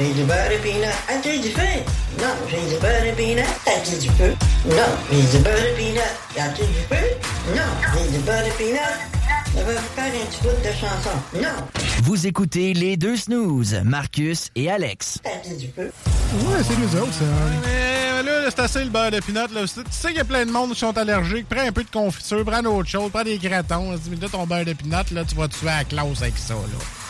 J'ai du beurre et peanut. As-tu du feu? Non, j'ai du beurre et peanut. As-tu du feu? Non, j'ai du beurre et peanut. As-tu du feu? Non, j'ai du beurre et peanut. On va faire un petit bout de chanson. Non. Vous écoutez les deux snooze, Marcus et Alex. Du feu? Ouais, c'est nous autres, ça. Mais là, c'est assez le beurre de pinot. Là. Tu sais qu'il y a plein de monde qui sont allergiques. Prends un peu de confiture, prends autre chose, prends des gratons. Dis, mais là, ton beurre de pinot, là, tu vas tuer à la classe avec ça. Là.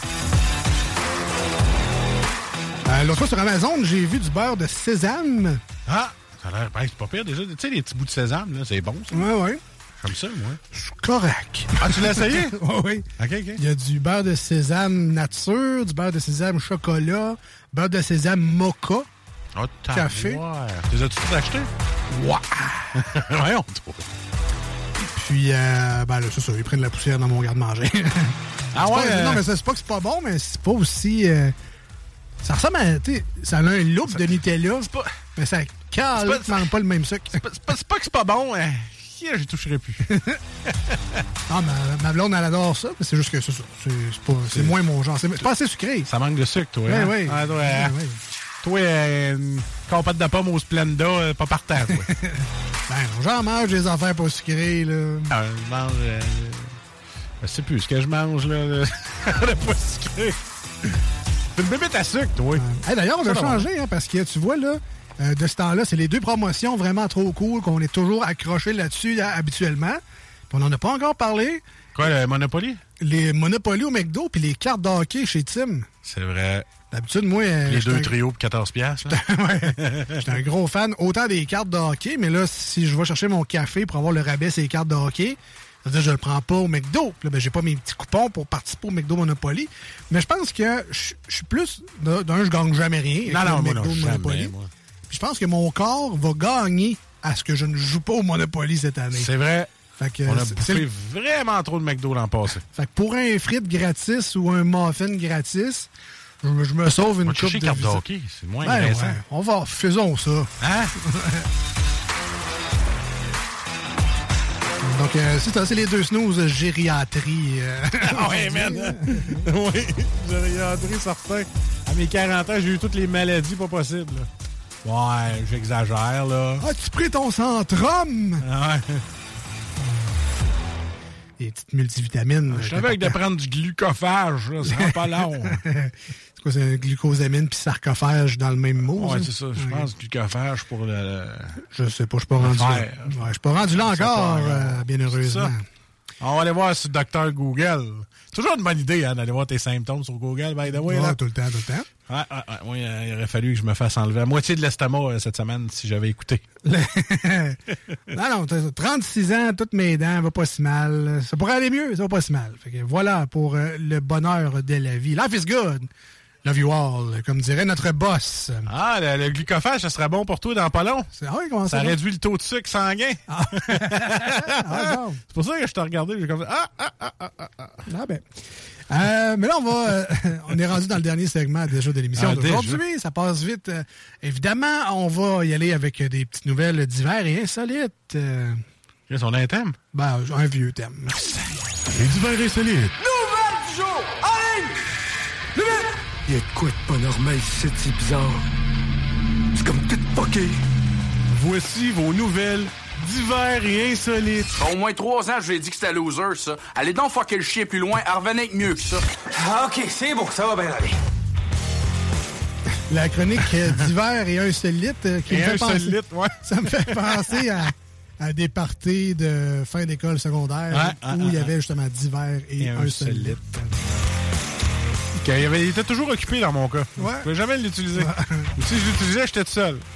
Euh, L'autre fois sur Amazon, j'ai vu du beurre de sésame. Ah, ça a l'air ben, c'est pas pire déjà. Tu sais, les petits bouts de sésame, là, c'est bon, ça. Ouais, ouais. Comme ça, moi. C'est correct. Ah, tu l'as essayé? oui, oui. OK, OK. Il y a du beurre de sésame nature, du beurre de sésame chocolat, beurre de sésame mocha. Oh, Café. Tu as-tu tout acheté? Ouais. Voyons, toi. Puis, euh, ben là, c'est ça, ils prennent la poussière dans mon garde-manger. Ah ouais? pas- euh, Non, mais c'est c'est pas que c'est pas bon, mais c'est pas aussi... euh, ça ressemble à... ça a un look de Nutella, mais ça cale pas, pas le même sucre. C'est pas, pas que c'est pas bon, hein. J'y toucherai plus? Ah, ma, ma blonde, elle adore ça, mais c'est juste que c'est ça. C'est pas- moins mon genre. C'est pas assez sucré. Ça manque de sucre, toi. Hein? ouais. Ah, toi, Ouais, hein? ouais. Toi, euh, une compote de pommes au Splenda, euh, pas par terre, toi. Ben, j'en mange des affaires pas sucrées, là. Ah, je mange. euh, je sais plus ce que je mange, là. Le, le pas sucré. T'es une bébête à sucre, toi. Hey, D'ailleurs, on a changé, hein, parce que tu vois, là, euh, de ce temps-là, c'est les deux promotions vraiment trop cool qu'on est toujours accroché là-dessus là, habituellement. Puis on n'en a pas encore parlé. Quoi, le Monopoly? Les Monopoly au McDo puis les cartes de hockey chez Tim. C'est vrai. D'habitude, moi... euh, Les deux un- trios pour 14 piastres. J'étais un gros fan autant des cartes de hockey, mais là, si je vais chercher mon café pour avoir le rabais sur les cartes de hockey, c'est-à-dire je le prends pas au McDo. Là, ben, j'ai pas mes petits coupons pour participer au McDo Monopoly. Mais je pense que je suis plus... D'un, je gagne jamais rien. Non, non, moi, McDo non, Monopoly. jamais, moi. Puis je pense que mon corps va gagner à ce que je ne joue pas au Monopoly cette année. C'est vrai. Fait que, On a bouffé vraiment trop de McDo l'an passé. fait que pour un frite gratis ou un muffin gratis, je, me- je me sauve une coupe de de hockey, c'est moins Ben intéressant. ouais, on va, faisons ça. Hein? Donc, euh, c'est les deux snooze gériatrie. euh, Ah ouais, man. oui, rentré certain. À mes 40 ans, j'ai eu toutes les maladies pas possibles. là. Ouais, j'exagère, là. As-tu pris ton centrum? Ah ouais. Les petites multivitamines. Je savais que de prendre du glucophage, là, ça rend pas long. C'est quoi, c'est glucosamine puis sarcophage dans le même mot? Ouais, c'est ça. Je pense glucophage pour le. le- Je sais pas, je suis pas rendu là. Ouais, je suis pas rendu là encore, euh, bien heureusement. On va aller voir sur Docteur Google. Toujours une bonne idée hein, d'aller voir tes symptômes sur Google, by the way. Ouais, là. tout le temps, tout le temps. Ouais, ouais, ouais. Moi, euh, il aurait fallu que je me fasse enlever la moitié de l'estomac euh, cette semaine si j'avais écouté. non, non, t'as 36 ans, toutes mes dents, va pas si mal. Ça pourrait aller mieux, ça va pas si mal. Fait que voilà pour euh, le bonheur de la vie. Life is good. Love you all, comme dirait notre boss. Ah, le, le glucophage, ça serait bon pour toi dans pas long. Ah oui, comment ça? Réduit le taux de sucre sanguin. Ah, bon. C'est pour ça que je t'ai regardé. J'ai comme ah, ah, ah, ah, ah, ah. Ah ben. Euh, mais là, on va. euh, on est rendu dans le dernier segment déjà de l'émission Ah, d'aujourd'hui. Ça passe vite. Euh, évidemment, on va y aller avec des petites nouvelles divers et insolites. Qu'est-ce qu'on a un thème? ben, un vieux thème. Les divers insolites. Il y a de quoi de pas normal ici, c'est bizarre. C'est comme tout fucké. Voici vos nouvelles divers et insolites. Au moins trois ans, je lui ai dit que c'était loser, ça. Allez donc fucker le chien plus loin, revenez avec mieux que ça. Ah, ok, c'est bon, ça va bien aller. La chronique euh, divers et insolite euh, qui Et me fait penser. insolite, ouais. Ça me fait penser à, à des parties de fin d'école secondaire Ouais, où il y ouais. avait justement divers et, Et insolite. Il, avait- il était toujours occupé dans mon cas. Ouais. Je pouvais jamais l'utiliser. Si je l'utilisais, j'étais tout seul.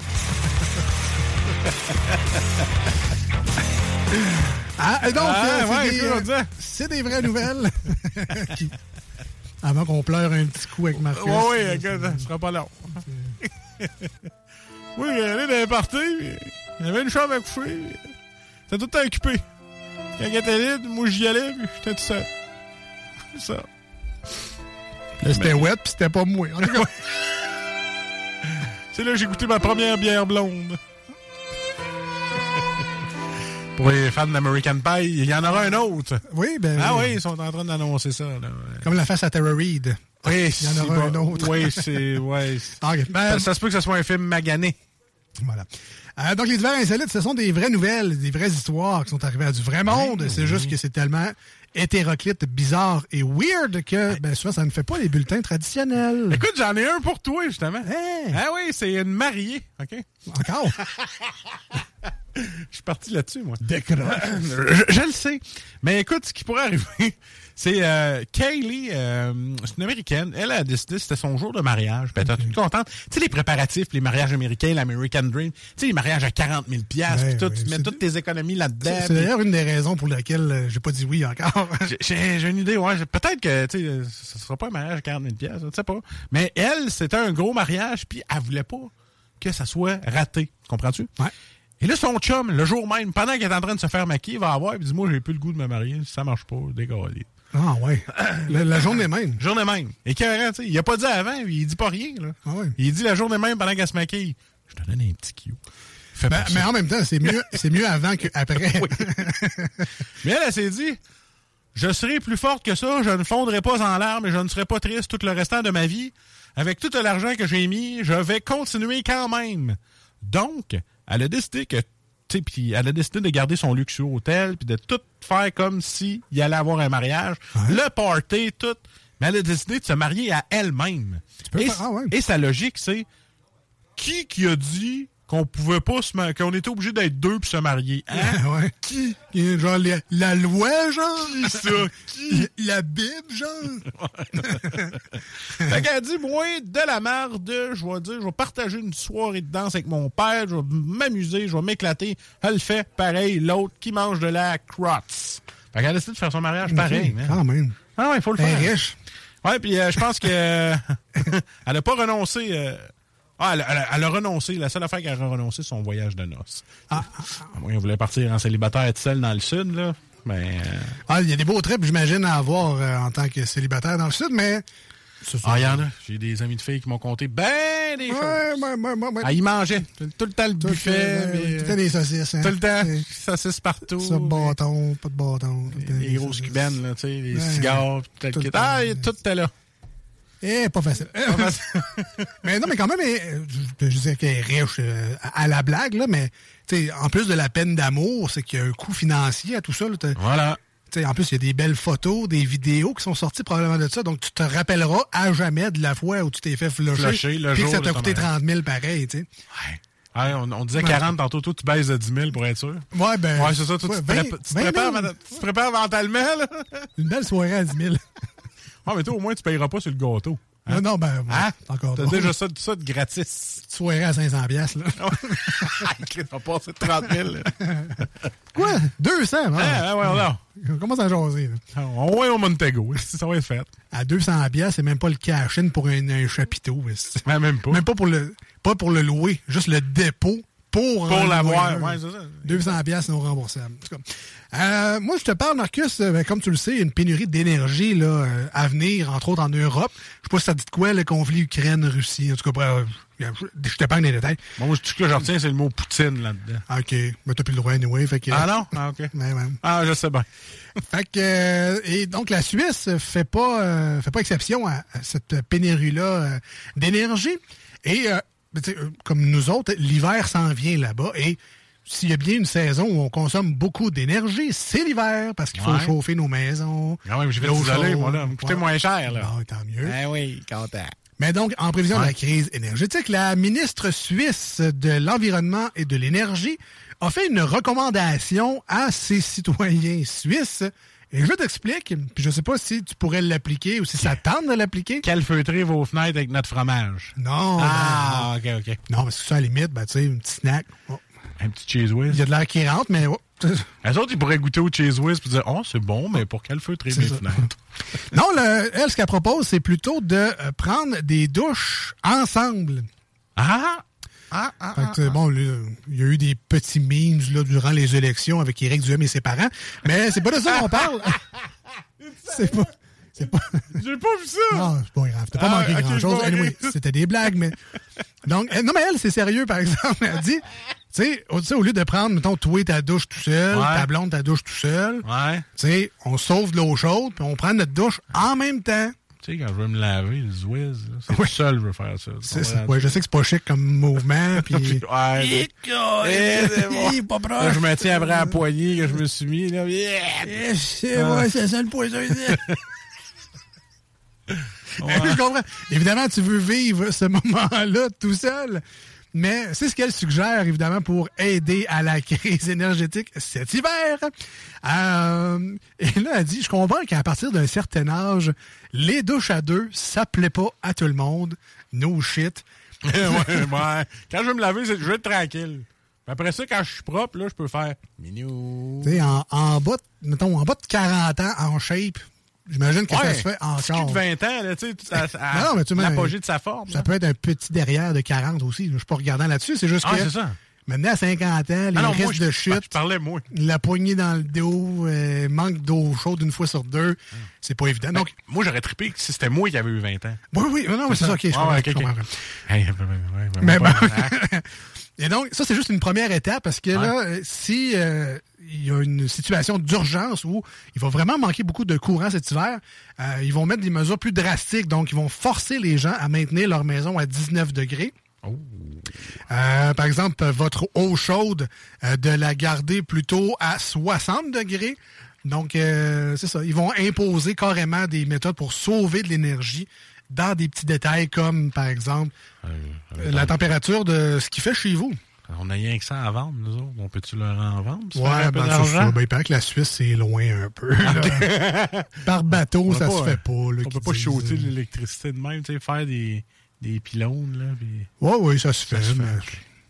Ah, et donc, Ah, euh, c'est des, euh, c'est des vraies nouvelles. Qui- Avant qu'on pleure un petit coup avec Marcus. Ouais, oui, écoute, ça sera pas long. oui, j'allais dans les parties, il y avait une chambre à coucher. C'était tout le temps occupé. Quand il était libre, moi j'y allais, puis j'étais tout seul. C'est ça. C'était wet, puis c'était pas cas, C'est là que j'ai goûté ma première bière blonde. Pour les fans d'American Pie, il y en aura un autre. oui, ben. Ah oui, ils sont en train d'annoncer ça. Là. Comme la face à Tara Reid. Oui, il y en aura c'est un bon. autre. Oui, c'est. Ouais. Ok, ben, ça, ça se peut que ce soit un film magané. Voilà. Euh, donc, les divers insolites, ce sont des vraies nouvelles, des vraies histoires qui sont arrivées à du vrai monde. c'est juste que c'est tellement hétéroclite, bizarre et weird que ben, souvent, ça ne fait pas les bulletins traditionnels. Écoute, j'en ai un pour toi, justement. Ah oui, c'est une mariée. OK? Encore? Je suis parti là-dessus, moi. Décroche. je, je le sais. Mais écoute, ce qui pourrait arriver, c'est euh, Kaylee, euh, c'est une américaine. Elle a décidé, c'était son jour de mariage. Elle était toute contente. Tu sais, les préparatifs, les mariages américains, l'American Dream. Tu sais, les mariages à 40 000 piastres, Ouais, tout, ouais, tu mets toutes tes économies là-dedans. C'est d'ailleurs une des raisons pour lesquelles euh, j'ai pas dit oui encore. J'ai- une idée, ouais. Peut-être que, tu sais, ce sera pas un mariage à 40 000 piastres, je ne sais pas. Mais elle, c'était un gros mariage, puis elle voulait pas que ça soit raté. Comprends-tu? Ouais. Et là, son chum, le jour même, pendant qu'elle est en train de se faire maquiller, il va avoir, il dit, moi, j'ai plus le goût de me marier. Si ça marche pas, dégalé. Ah ouais. La, la journée même. Journée même. Et carrément, tu sais, il a pas dit avant, il dit pas rien, là. Ah ouais. Il dit la journée même pendant qu'elle se maquille. Je te donne un petit cue. Ben, mais en même temps, c'est mieux, c'est mieux avant qu'après. Mais elle, elle s'est dit, je serai plus forte que ça, je ne fondrai pas en larmes et je ne serai pas triste tout le restant de ma vie. Avec tout l'argent que j'ai mis, je vais continuer quand même. Donc, elle a décidé que, tu sais, puis elle a décidé de garder son luxueux hôtel puis de tout faire comme si il allait avoir un mariage, le party, tout. Mais elle a décidé de se marier à elle-même. Et, ah ouais. et sa logique, c'est qui qui a dit qu'on pouvait pas se qu'on était obligé d'être deux pour se marier? Hein? ouais. Qui? Genre la, la loi, genre? Qui ça? Qui? La Bible, genre? fait qu'elle dit, moi, de la marde, je vais dire, je vais partager une soirée de danse avec mon père, je vais m'amuser, je vais m'éclater. Elle fait pareil, l'autre qui mange de la crotz. Fait qu'elle a décidé de faire son mariage pareil. Man. Quand même. Ah ouais, il faut le faire. riche. Ouais, puis euh, je pense que euh, elle a pas renoncé. euh, ah, elle, a- elle a- elle a renoncé. La seule affaire qu'elle a renoncé, c'est son voyage de noces. Ah, À moins qu'elle voulait partir en célibataire toute seule dans le sud, là. Mais. euh, Ah, il y a des beaux trips, j'imagine, à avoir euh, en tant que célibataire dans le sud, mais. Ah, il y en a. J'ai des amis de filles qui m'ont conté ben des choses. Ouais, ouais, ouais. Ah, ils mangeaient tout, tout le temps le Tout buffet. le- mais, tout le temps des saucisses, hein. Tout le temps, saucisses partout. Ça, bâton, pas de bâton. Les des grosses cubaines, là, tu sais, les Ouais. cigares, tout le Tout kit. le temps. Ah, tout était là. Eh, pas facile. mais non, mais quand même, euh, je, je disais qu'elle est riche euh, à, la blague, là, mais tu sais, en plus de la peine d'amour, c'est qu'il y a un coût financier à tout ça. là. Voilà. tu sais, en plus, il y a des belles photos, des vidéos qui sont sorties probablement de ça. Donc, tu te rappelleras à jamais de la fois où tu t'es fait flusher. Le puis jour que ça t'a coûté mariage. 30 000 pareil, tu sais. Ouais, on, on disait Ouais. 40 tantôt, toi, tu baisses de 10 000 pour être sûr. Ouais, ben. Ouais, c'est ça, toi, ouais, tu, te 20 prépa- tu te 20 000. prépares, tu te prépares mentalement, là. Une belle soirée à 10 000. Ouais, mais toi, au moins, tu payeras pas sur le gâteau. Non, non, ben, ouais, Hein? encore T'as déjà ça, ça de gratis. Soirée à 500 piastres, là. On va passer de 30 000. là. Quoi? 200? Ah, ah, ouais, non. On commence à jaser, là. Ah, On va au Montego, ça va être fait. À 200 piastres, c'est même pas le cash-in pour un, un chapiteau. Ouais, même pas. Même pas pour le, pas pour le louer, juste le dépôt pour, l'avoir, ouais, c'est ça. 200 piastres non remboursables. Euh, moi, je te parle, Marcus, euh, ben, comme tu le sais, il y a une pénurie d'énergie là, euh, à venir, entre autres en Europe. Je sais pas si ça dit de quoi, le conflit Ukraine-Russie. En tout cas, euh, je t'épargne les détails. Bon, moi, tout ce que je retiens, c'est le mot Poutine là-dedans. OK. Mais t'as plus le droit anyway. Fait que, Ah non? Ah, OK. Ah, je sais bien. Fait que et donc la Suisse fait pas fait pas exception à, à cette pénurie là d'énergie et euh, ben, euh, comme nous autres l'hiver s'en vient là-bas et s'il y a bien une saison où on consomme beaucoup d'énergie, c'est l'hiver parce qu'il faut Ouais. chauffer nos maisons. Quand même, je vais t'isoler, moi, là. Me coûter Ouais. moins cher, là. Bon, tant mieux. Ah oui, content. Mais donc, en prévision de la crise énergétique, la ministre suisse de l'Environnement et de l'Énergie a fait une recommandation à ses citoyens suisses. Et je t'explique, puis je sais pas si tu pourrais l'appliquer ou si ça tente de l'appliquer. Calfeutrer vos fenêtres avec notre fromage. Non. Ah, OK, OK. non, parce que ça, à la limite, ben, tu sais, un petit snack. Oh, Un petit cheese whiz. Il y a de l'air qui rentre, mais... oh, Les autres, ils pourraient goûter au cheese whiz et dire Oh, c'est bon, mais pour calfeutrer mes ça. fenêtres. non, le- elle, ce qu'elle propose, c'est plutôt de euh, prendre des douches ensemble. Ah! Ah, ah, Fait que, euh, bon, il y a eu des petits memes là, durant les élections avec Éric Duhem et ses parents, mais c'est pas de ça qu'on parle. c'est pas... C'est pas... J'ai pas vu ça! Non, c'est pas grave. T'as pas Ah, manqué grand-chose. Anyway, c'était des blagues, mais... Donc, euh, non, mais elle, c'est sérieux, par exemple. Elle dit, tu sais, au, lieu de prendre, mettons, toi ta douche tout seul, Ouais. ta blonde ta douche tout seul, Ouais. tu sais, on sauve de l'eau chaude, puis on prend notre douche en même temps. Tu sais, quand je veux me laver, le Zwiz, là, c'est tout seul, je veux faire ça. C'est? Ouais, je sais que c'est pas chic comme mouvement. Puis... Ouais, Eh, c'est bon. pas proche. Là, je me tiens après à la poignée que je me suis mis. Là. Eh, c'est Ah. ouais, c'est ça le poison. je comprends. Évidemment, tu veux vivre ce moment-là tout seul. Mais c'est ce qu'elle suggère, évidemment, pour aider à la crise énergétique cet hiver. Euh, et là, elle dit, je comprends qu'à partir d'un certain âge, les douches à deux, ça plaît pas à tout le monde. No shit. ouais, ouais. Quand je veux me laver, c'est- je veux être tranquille. Après ça, quand je suis propre, là, je peux faire minou. Tu sais, en, en bas, de- mettons, en bas de 40 ans, en shape, j'imagine que ça se fait encore. de 20 ans, là, tu sais, tout à- à- Non, mais tu l'apogée de sa forme. Ça peut être un petit derrière de 40 aussi. Je suis pas regardant là-dessus. C'est juste Ah, que. c'est ça. Maintenant, à 50 ans, les Ah non, moi, risques je- de chute. je parlais, moi. La poignée dans le dos, euh, manque d'eau chaude une fois sur deux. C'est pas évident. Donc, Ben, moi, j'aurais trippé si c'était moi qui avais eu 20 ans. oui, oui, non, mais c'est ça, ok, je Ah, comprends, ouais, je ok, ok. comprends. Hey, ouais, ouais, ouais, Mais bon. Et donc, ça, c'est juste une première étape parce que là, euh, si euh, il y a une situation d'urgence où il va vraiment manquer beaucoup de courant cet hiver, euh, ils vont mettre des mesures plus drastiques. Donc, ils vont forcer les gens à maintenir leur maison à 19 degrés. Euh, par exemple, votre eau chaude, euh, de la garder plutôt à 60 degrés. Donc, c'est ça. Ils vont imposer carrément des méthodes pour sauver de l'énergie dans des petits détails comme, par exemple, la température de ce qui fait chez vous. On a rien que ça à vendre, nous autres. On peut-tu leur en vendre? Ouais, ben, c'est ça. Ben, il paraît que la Suisse, c'est loin un peu. là. Par bateau, On ça pas, se fait pas. Là, on peut pas shooter l'électricité de même, tu sais, faire des, des pylônes, là. Puis... Ouais, oui, ça se fait. se mais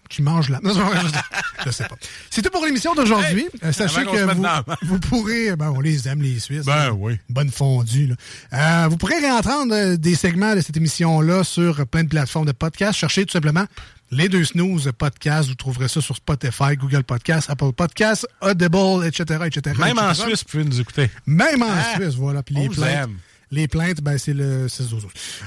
Qui mange la. Je, sais pas. C'est tout pour l'émission d'aujourd'hui. Euh, sachez que vous, pourrez. Ben, on les aime, les Suisses. Ben là. oui. Bonne fondue. Là. Euh, vous pourrez réentendre euh, des segments de cette émission-là sur plein de plateformes de podcasts. Cherchez tout simplement les deux snooze podcasts. Vous trouverez ça sur Spotify, Google Podcasts, Apple Podcasts, Audible, etc., etc. Même en. Suisse, vous pouvez nous écouter. Même en Ah, Suisse, voilà. Puis les plaintes, aime. Les plaintes, ben, c'est le 6 12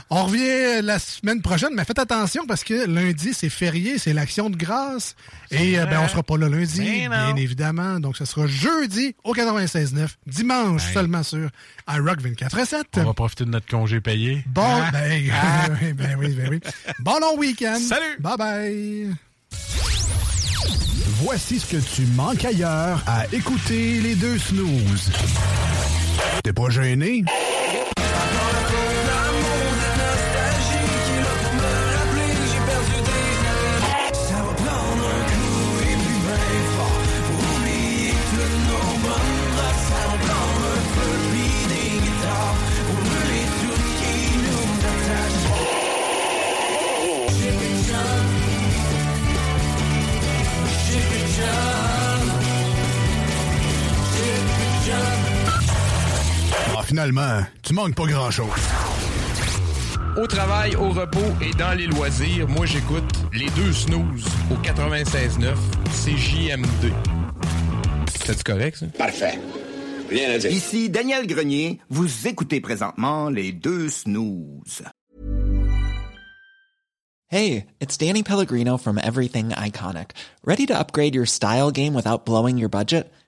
On revient la semaine prochaine, mais faites attention parce que lundi, c'est férié, c'est l'action de grâce. Et euh, ben, on sera pas là lundi, bien évidemment. Donc, ce sera jeudi au 96.9, dimanche Ben. seulement sur iRock 24.7. On va profiter de notre congé payé. Bon, Ah. ben, Ah. ben oui, ben oui. Bon long week-end. Salut. Bye bye. Voici ce que tu manques ailleurs à écouter les deux snooze. T'es pas gêné? Finalement, tu manques pas grand-chose. Au travail, au repos et dans les loisirs, moi j'écoute les deux snooze au 96.9 CJMD. C'est correct ça? Parfait. Rien à dire. Ici Daniel Grenier, vous écoutez présentement les deux snooze. Hey, it's Danny Pellegrino from Everything Iconic. Ready to upgrade your style game without blowing your budget?